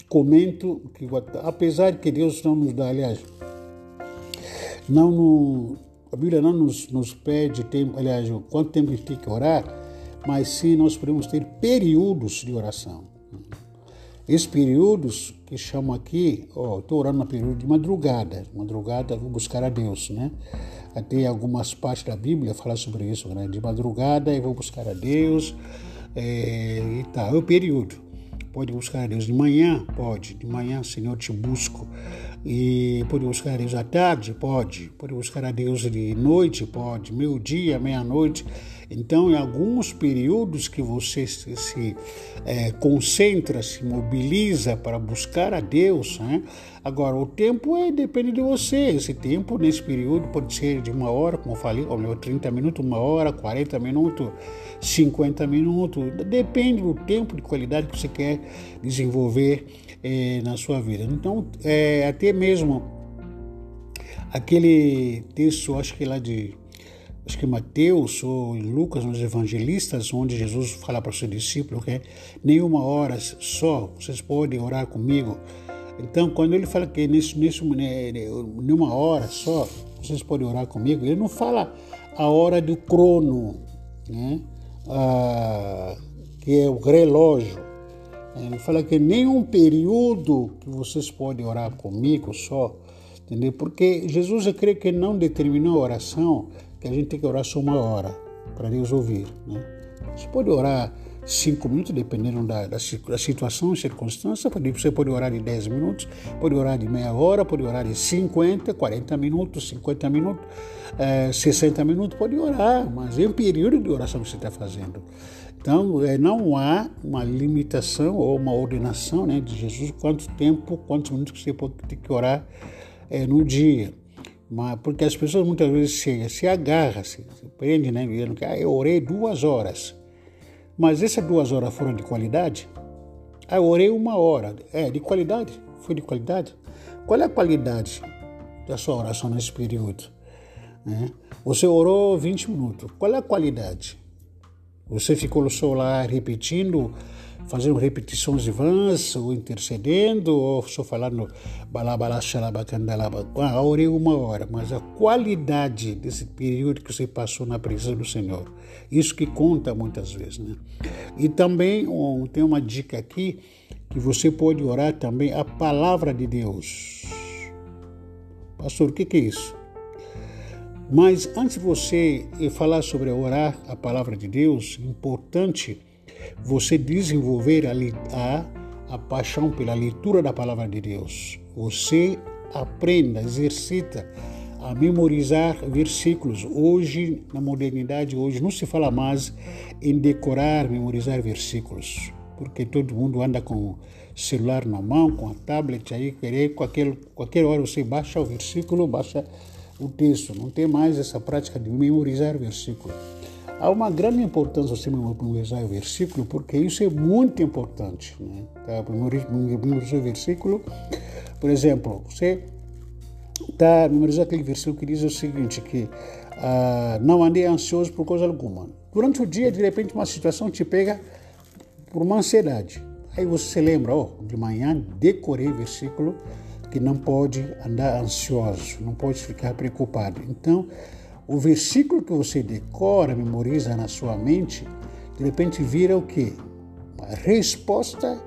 comento, que apesar de que Deus não nos dá, aliás, não no, a Bíblia não nos, nos pede tempo, aliás, quanto tempo a gente tem que orar, mas sim nós podemos ter períodos de oração. Esses períodos que chamam aqui, ó, estou orando no período de madrugada, madrugada vou buscar a Deus, né? Até algumas partes da Bíblia falam sobre isso, né? De madrugada eu vou buscar a Deus é, e tal. É o período. Pode buscar a Deus de manhã? Pode. De manhã, Senhor, te busco. E pode buscar a Deus à tarde? Pode. Pode buscar a Deus de noite? Pode. Meio dia, meia-noite. Então, em alguns períodos que você se, se é, concentra, se mobiliza para buscar a Deus, né? agora o tempo é, depende de você. Esse tempo, nesse período, pode ser de uma hora, como eu falei, ou melhor, 30 minutos, uma hora, 40 minutos, 50 minutos, depende do tempo de qualidade que você quer desenvolver é, na sua vida. Então, é, até mesmo aquele texto, acho que lá de acho que Mateus ou em Lucas, nos evangelistas, onde Jesus fala para os seus discípulos que nenhuma hora só vocês podem orar comigo. Então, quando ele fala que nesse, nesse, né, nenhuma hora só vocês podem orar comigo, ele não fala a hora do crono, né? Ah, que é o relógio. Ele fala que nenhum período que vocês podem orar comigo só, entendeu? Porque Jesus, eu creio que não determinou a oração que a gente tem que orar só uma hora para Deus ouvir. Né? Você pode orar cinco minutos, dependendo da, da, da situação circunstância. Você pode orar de 10 minutos, pode orar de meia hora, pode orar de 50, 40 minutos, 50 minutos, é, 60 minutos, pode orar, mas é um período de oração que você está fazendo. Então, é, não há uma limitação ou uma ordenação né, de Jesus quanto tempo, quantos minutos você pode ter que orar é, no dia. Mas, porque as pessoas muitas vezes se, se agarram, se, se prendem, né? Que ah, eu orei duas horas. Mas essas duas horas foram de qualidade? Ah, eu orei uma hora. É, de qualidade? Foi de qualidade? Qual é a qualidade da sua oração nesse período? É. Você orou 20 minutos. Qual é a qualidade? Você ficou só lá repetindo fazendo repetições de vãs, ou intercedendo, ou só falando balabalá, xalabacandalaba. Ah, orei uma hora, mas a qualidade desse período que você passou na presença do Senhor, isso que conta muitas vezes. Né? E também um, tem uma dica aqui, que você pode orar também a palavra de Deus. Pastor, o que, que é isso? Mas antes de você falar sobre orar a palavra de Deus, importante você desenvolver a, a, a paixão pela leitura da palavra de Deus. Você aprenda, exercita a memorizar versículos. Hoje, na modernidade, hoje não se fala mais em decorar, memorizar versículos, porque todo mundo anda com o celular na mão, com a tablet aí, querer qualquer, qualquer hora você baixa o versículo, baixa o texto. Não tem mais essa prática de memorizar versículos. Há uma grande importância você memorizar o versículo, porque isso é muito importante. Né? Tá? Memorizar o versículo, por exemplo, você está memorizando aquele versículo que diz o seguinte, que ah, não andei ansioso por coisa alguma. Durante o dia, de repente, uma situação te pega por uma ansiedade. Aí você lembra, oh, de manhã decorei o versículo que não pode andar ansioso, não pode ficar preocupado. Então, o versículo que você decora, memoriza na sua mente, de repente vira o quê? Uma resposta,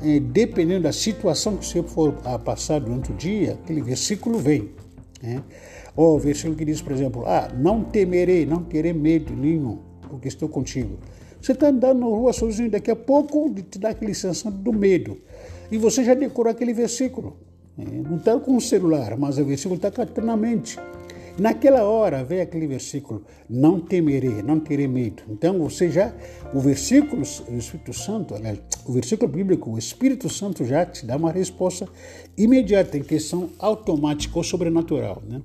é, dependendo da situação que você for passar durante o dia, aquele versículo vem. Né? Ou o versículo que diz, por exemplo, ah, não temerei, não terei medo nenhum, porque estou contigo. Você está andando na rua sozinho, daqui a pouco te dá aquela sensação do medo. E você já decorou aquele versículo. É, não está com o celular, mas o versículo está na mente. Naquela hora vem aquele versículo: não temerei, não terei medo. Então você já, o versículo, o Espírito Santo, o versículo bíblico, o Espírito Santo já te dá uma resposta imediata, em questão automática ou sobrenatural. Né?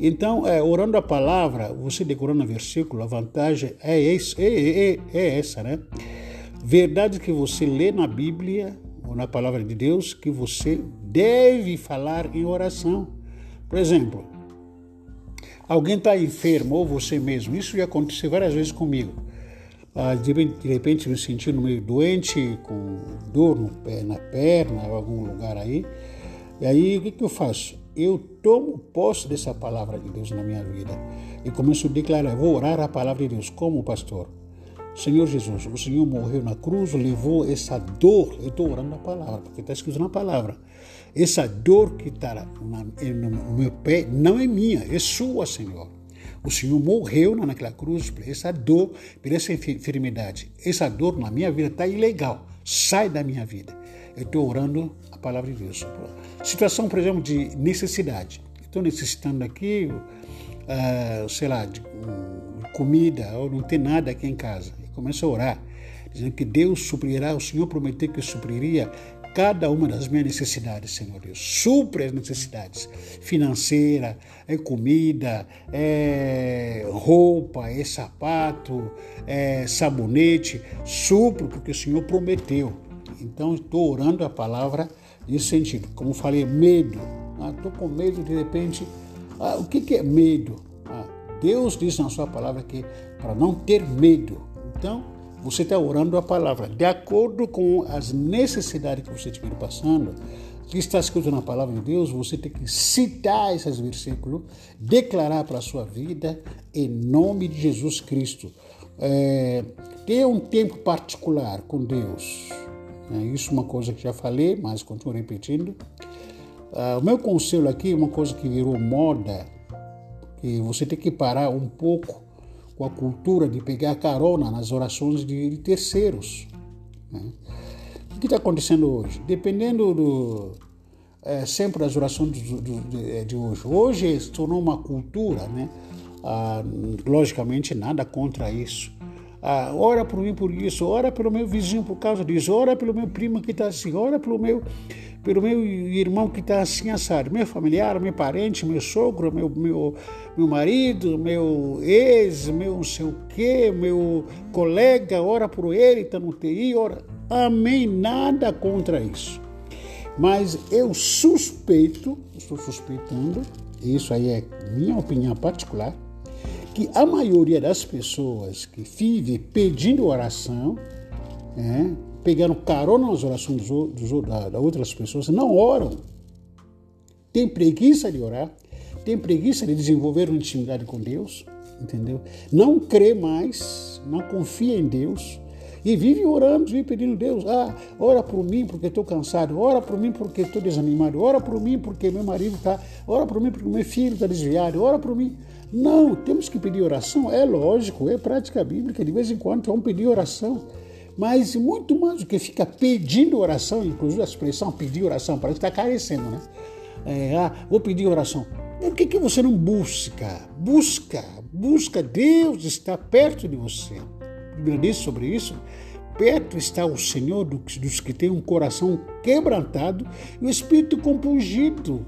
Então, é, orando a palavra, você decorando o versículo, a vantagem é, esse, é, é, é essa, né? Verdade que você lê na Bíblia ou na palavra de Deus que você deve falar em oração. Por exemplo, alguém está enfermo ou você mesmo, isso já aconteceu várias vezes comigo. Ah, de repente me sentindo meio doente, com dor no pé, na perna, em algum lugar aí. E aí o que, eu faço? Eu tomo posse dessa palavra de Deus na minha vida e começo a declarar, vou orar a palavra de Deus como pastor. Senhor Jesus, o Senhor morreu na cruz, levou essa dor. Eu estou orando na palavra, porque está escrito na palavra. Essa dor que está no meu pé não é minha, é sua, Senhor. O Senhor morreu naquela cruz por essa dor, por essa enfermidade. Essa dor na minha vida está ilegal. Sai da minha vida. Eu estou orando a palavra de Deus. Situação, por exemplo, de necessidade. Estou necessitando aqui, uh, sei lá, de comida, ou não tem nada aqui em casa. E começo a orar, dizendo que Deus suprirá, o Senhor prometeu que supriria cada uma das minhas necessidades, Senhor Deus. Supre as necessidades financeira, é comida, é roupa, é sapato, é sabonete. Supro porque o Senhor prometeu. Então estou orando a palavra nesse sentido. Como falei, medo. Estou ah, com medo de repente. Ah, o que, que é medo? Ah, Deus diz na sua palavra que para não ter medo. Então, você está orando a palavra de acordo com as necessidades que você estiver passando. Que está escrito na palavra de Deus, você tem que citar esses versículos, declarar para a sua vida em nome de Jesus Cristo. É, ter um tempo particular com Deus. É, isso é uma coisa que já falei, mas continuo repetindo. Ah, o meu conselho aqui é uma coisa que virou moda, que você tem que parar um pouco com a cultura de pegar carona nas orações de, de terceiros. Né? O que está acontecendo hoje? Dependendo do. É, sempre das orações de, de, de, hoje. Hoje se tornou uma cultura, né? Ah, logicamente, nada contra isso. Ah, ora por mim por isso, ora pelo meu vizinho por causa disso, ora pelo meu primo que está assim, ora pelo meu pelo meu irmão que está assim assado, meu familiar, meu parente, meu sogro, meu, meu, meu marido, meu ex, meu não sei o quê, meu colega, ora por ele, está no TI, ora. Amém, nada contra isso. Mas eu suspeito, estou suspeitando, isso aí é minha opinião particular, que a maioria das pessoas que vive pedindo oração, é, pegando carona nas orações dos, dos, da, da outras pessoas, não oram. Tem preguiça de orar, tem preguiça de desenvolver uma intimidade com Deus, entendeu? Não crê mais, não confia em Deus e vive orando, vive pedindo a Deus, ah, ora por mim porque estou cansado, ora por mim porque estou desanimado, ora por mim porque meu marido está, ora por mim porque meu filho está desviado, ora por mim. Não, temos que pedir oração, é lógico, é prática bíblica, de vez em quando vamos pedir oração. Mas muito mais do que fica pedindo oração, inclusive a expressão pedir oração, parece que está carecendo, né? É, ah, vou pedir oração. Por que, que você não busca? Busca, busca. Deus está perto de você. A Bíblia diz sobre isso. Perto está o Senhor dos que têm um coração quebrantado e o espírito compungido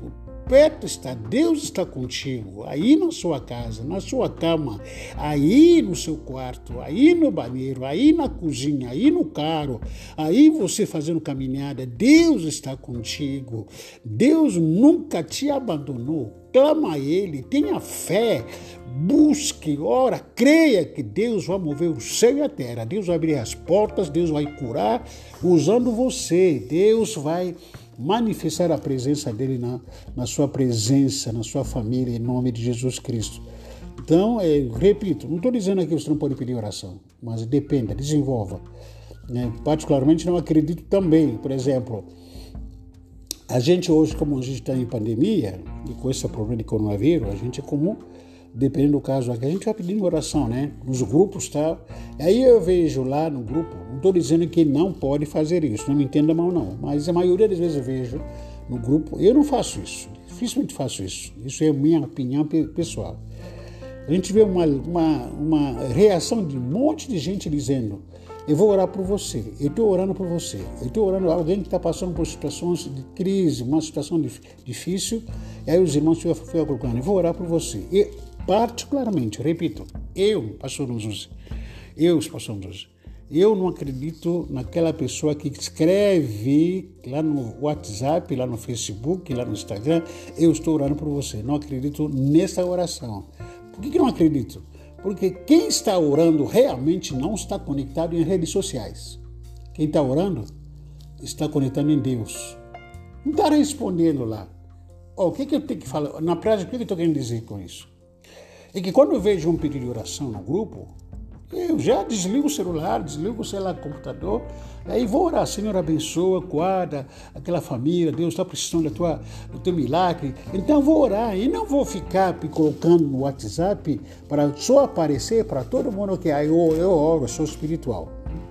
perto está, Deus está contigo, aí na sua casa, na sua cama, aí no seu quarto, aí no banheiro, aí na cozinha, aí no carro, aí você fazendo caminhada, Deus está contigo. Deus nunca te abandonou. Clama a Ele, tenha fé, busque, ora, creia que Deus vai mover o céu e a terra, Deus vai abrir as portas, Deus vai curar usando você, Deus vai manifestar a presença dele na, na sua presença, na sua família, em nome de Jesus Cristo. Então, é, repito, não estou dizendo aqui que você não pode pedir oração, mas dependa, desenvolva. Né? Particularmente não acredito também, por exemplo, a gente hoje, como a gente está em pandemia, e com esse problema de coronavírus, a gente é comum dependendo do caso aqui, a gente vai pedindo oração, né? Nos grupos tal. Tá? Aí eu vejo lá no grupo, não estou dizendo que não pode fazer isso, não me entenda mal não, mas a maioria das vezes eu vejo no grupo, eu não faço isso, dificilmente faço isso. Isso é minha opinião pessoal. A gente vê uma, uma, uma reação de um monte de gente dizendo: Eu vou orar por você, eu estou orando por você, eu estou orando alguém que está passando por situações de crise, uma situação difícil, e aí os irmãos ficam colocando: Eu vou orar por você. E, particularmente, repito, eu, pastor José, eu, pastor José, eu não acredito naquela pessoa que escreve lá no WhatsApp, lá no Facebook, lá no Instagram, eu estou orando por você. Não acredito nessa oração. Por que, que não acredito? Porque quem está orando realmente não está conectado em redes sociais. Quem está orando está conectado em Deus. Não está respondendo lá. Oh, o que, que eu tenho que falar? Na prática, o que, que eu estou querendo dizer com isso? É que quando eu vejo um pedido de oração no grupo, eu já desligo o celular, desligo, sei lá, o computador, aí vou orar, Senhor, abençoa, guarda aquela família, Deus está precisando da tua, do teu milagre. Então vou orar e não vou ficar colocando no WhatsApp para só aparecer para todo mundo que ah, eu, eu oro, eu sou espiritual.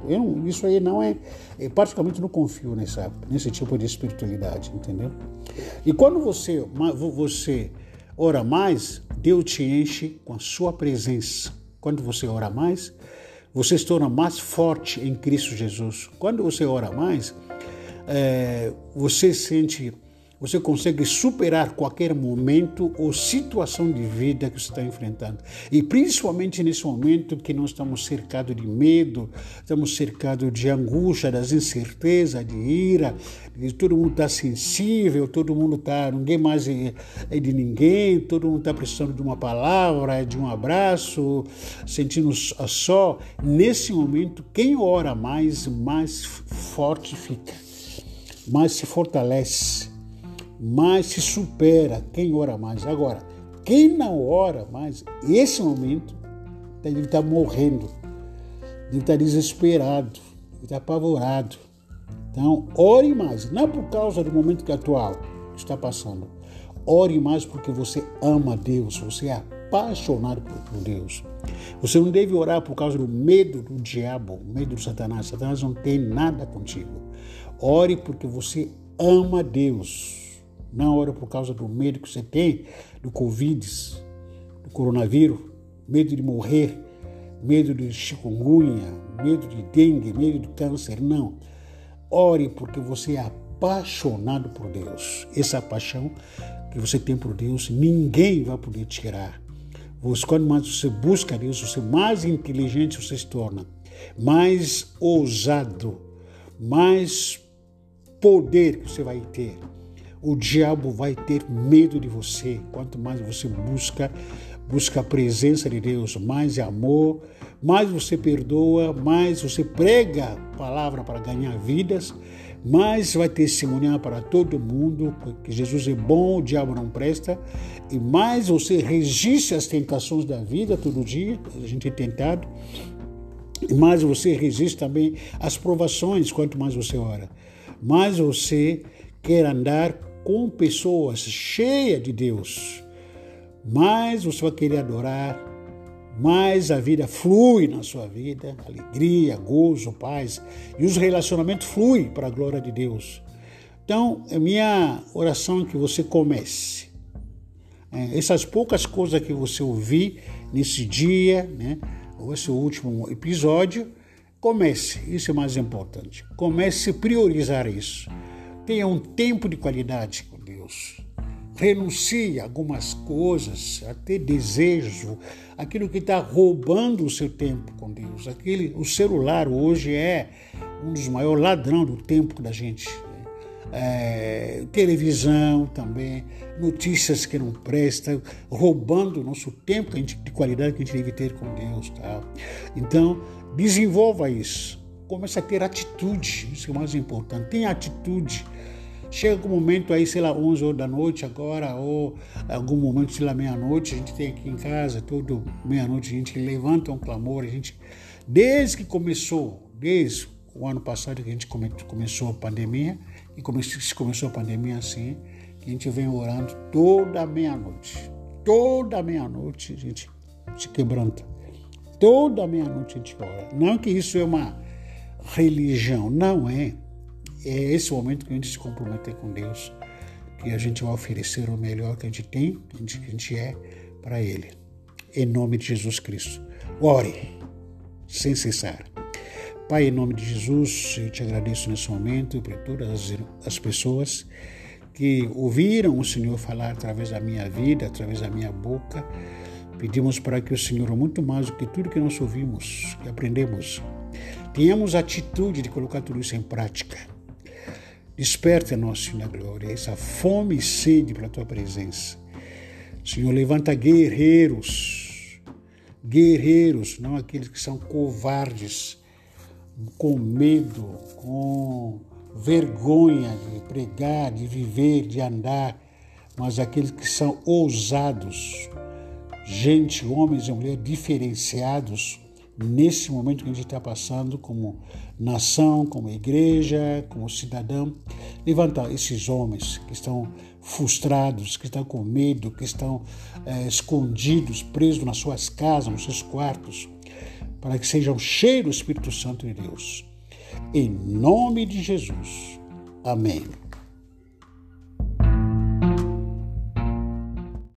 Eu, isso aí não é, eu praticamente não confio nessa, nesse tipo de espiritualidade, entendeu? E quando você, você ora mais, Deus te enche com a sua presença quando você ora mais, você se torna mais forte em Cristo Jesus. Quando você ora mais, é, você sente você consegue superar qualquer momento ou situação de vida que você está enfrentando. E principalmente nesse momento que nós estamos cercados de medo, estamos cercados de angústia, das incertezas, de ira, de todo mundo está sensível, todo mundo está, ninguém mais é, é de ninguém, todo mundo está precisando de uma palavra, de um abraço, sentindo só. Nesse momento, quem ora mais, mais forte fica, mais se fortalece mais se supera quem ora mais. Agora, quem não ora mais, esse momento, ele está morrendo, ele está desesperado, ele está apavorado. Então, ore mais, não por causa do momento que atual está passando. Ore mais porque você ama Deus, você é apaixonado por Deus. Você não deve orar por causa do medo do diabo, medo do Satanás. Satanás não tem nada contigo. Ore porque você ama Deus. Não ora por causa do medo que você tem do Covid, do coronavírus, medo de morrer, medo de chikungunya, medo de dengue, medo de câncer. Não. Ore porque você é apaixonado por Deus. Essa paixão que você tem por Deus, ninguém vai poder tirar. Você, quando mais você busca Deus, você mais inteligente você se torna, mais ousado, mais poder que você vai ter o diabo vai ter medo de você. Quanto mais você busca, busca a presença de Deus, mais amor, mais você perdoa, mais você prega a palavra para ganhar vidas, mais vai testemunhar para todo mundo que Jesus é bom, o diabo não presta, e mais você resiste às tentações da vida todo dia, a gente é tentado, e mais você resiste também às provações, quanto mais você ora. Mais você quer andar com pessoas cheias de Deus, mais você vai querer adorar, mais a vida flui na sua vida, alegria, gozo, paz, e os relacionamentos fluem para a glória de Deus. Então, a minha oração é que você comece. É, essas poucas coisas que você ouvir nesse dia, né, ou esse último episódio, comece. Isso é mais importante. Comece a priorizar isso. Tenha um tempo de qualidade com Deus. Renuncie algumas coisas, a ter desejo, aquilo que está roubando o seu tempo com Deus. Aquele, o celular hoje é um dos maiores ladrões do tempo da gente. É, televisão também, notícias que não prestam, roubando o nosso tempo de qualidade que a gente deve ter com Deus. Tá? Então, desenvolva isso comece a ter atitude, isso é o mais importante. Tenha atitude. Chega um momento aí, sei lá, 11 horas da noite agora, ou algum momento, sei lá, meia-noite, a gente tem aqui em casa, todo meia-noite a gente levanta um clamor, a gente, desde que começou, desde o ano passado que a gente come, começou a pandemia, e come, começou a pandemia assim, a gente vem orando toda meia-noite. toda meia-noite a gente se quebranta. Toda meia-noite a gente ora. Não que isso é uma religião, não é. É esse momento que a gente se comprometer com Deus, que a gente vai oferecer o melhor que a gente tem, que a gente, é para Ele. Em nome de Jesus Cristo. Ore sem cessar. Pai, em nome de Jesus, eu te agradeço nesse momento por todas as, as pessoas que ouviram o Senhor falar através da minha vida, através da minha boca. Pedimos para que o Senhor, muito mais do que tudo que nós ouvimos, que aprendemos, tenhamos a atitude de colocar tudo isso em prática. Desperta, nosso Senhor da glória, essa fome e sede pela tua presença. Senhor, levanta guerreiros, guerreiros, não aqueles que são covardes, com medo, com vergonha de pregar, de viver, de andar, mas aqueles que são ousados, gente, homens e mulheres diferenciados nesse momento que a gente está passando como nação, como igreja, como cidadão, levantar esses homens que estão frustrados, que estão com medo, que estão é, escondidos, presos nas suas casas, nos seus quartos, para que sejam cheios do Espírito Santo de Deus. Em nome de Jesus. Amém.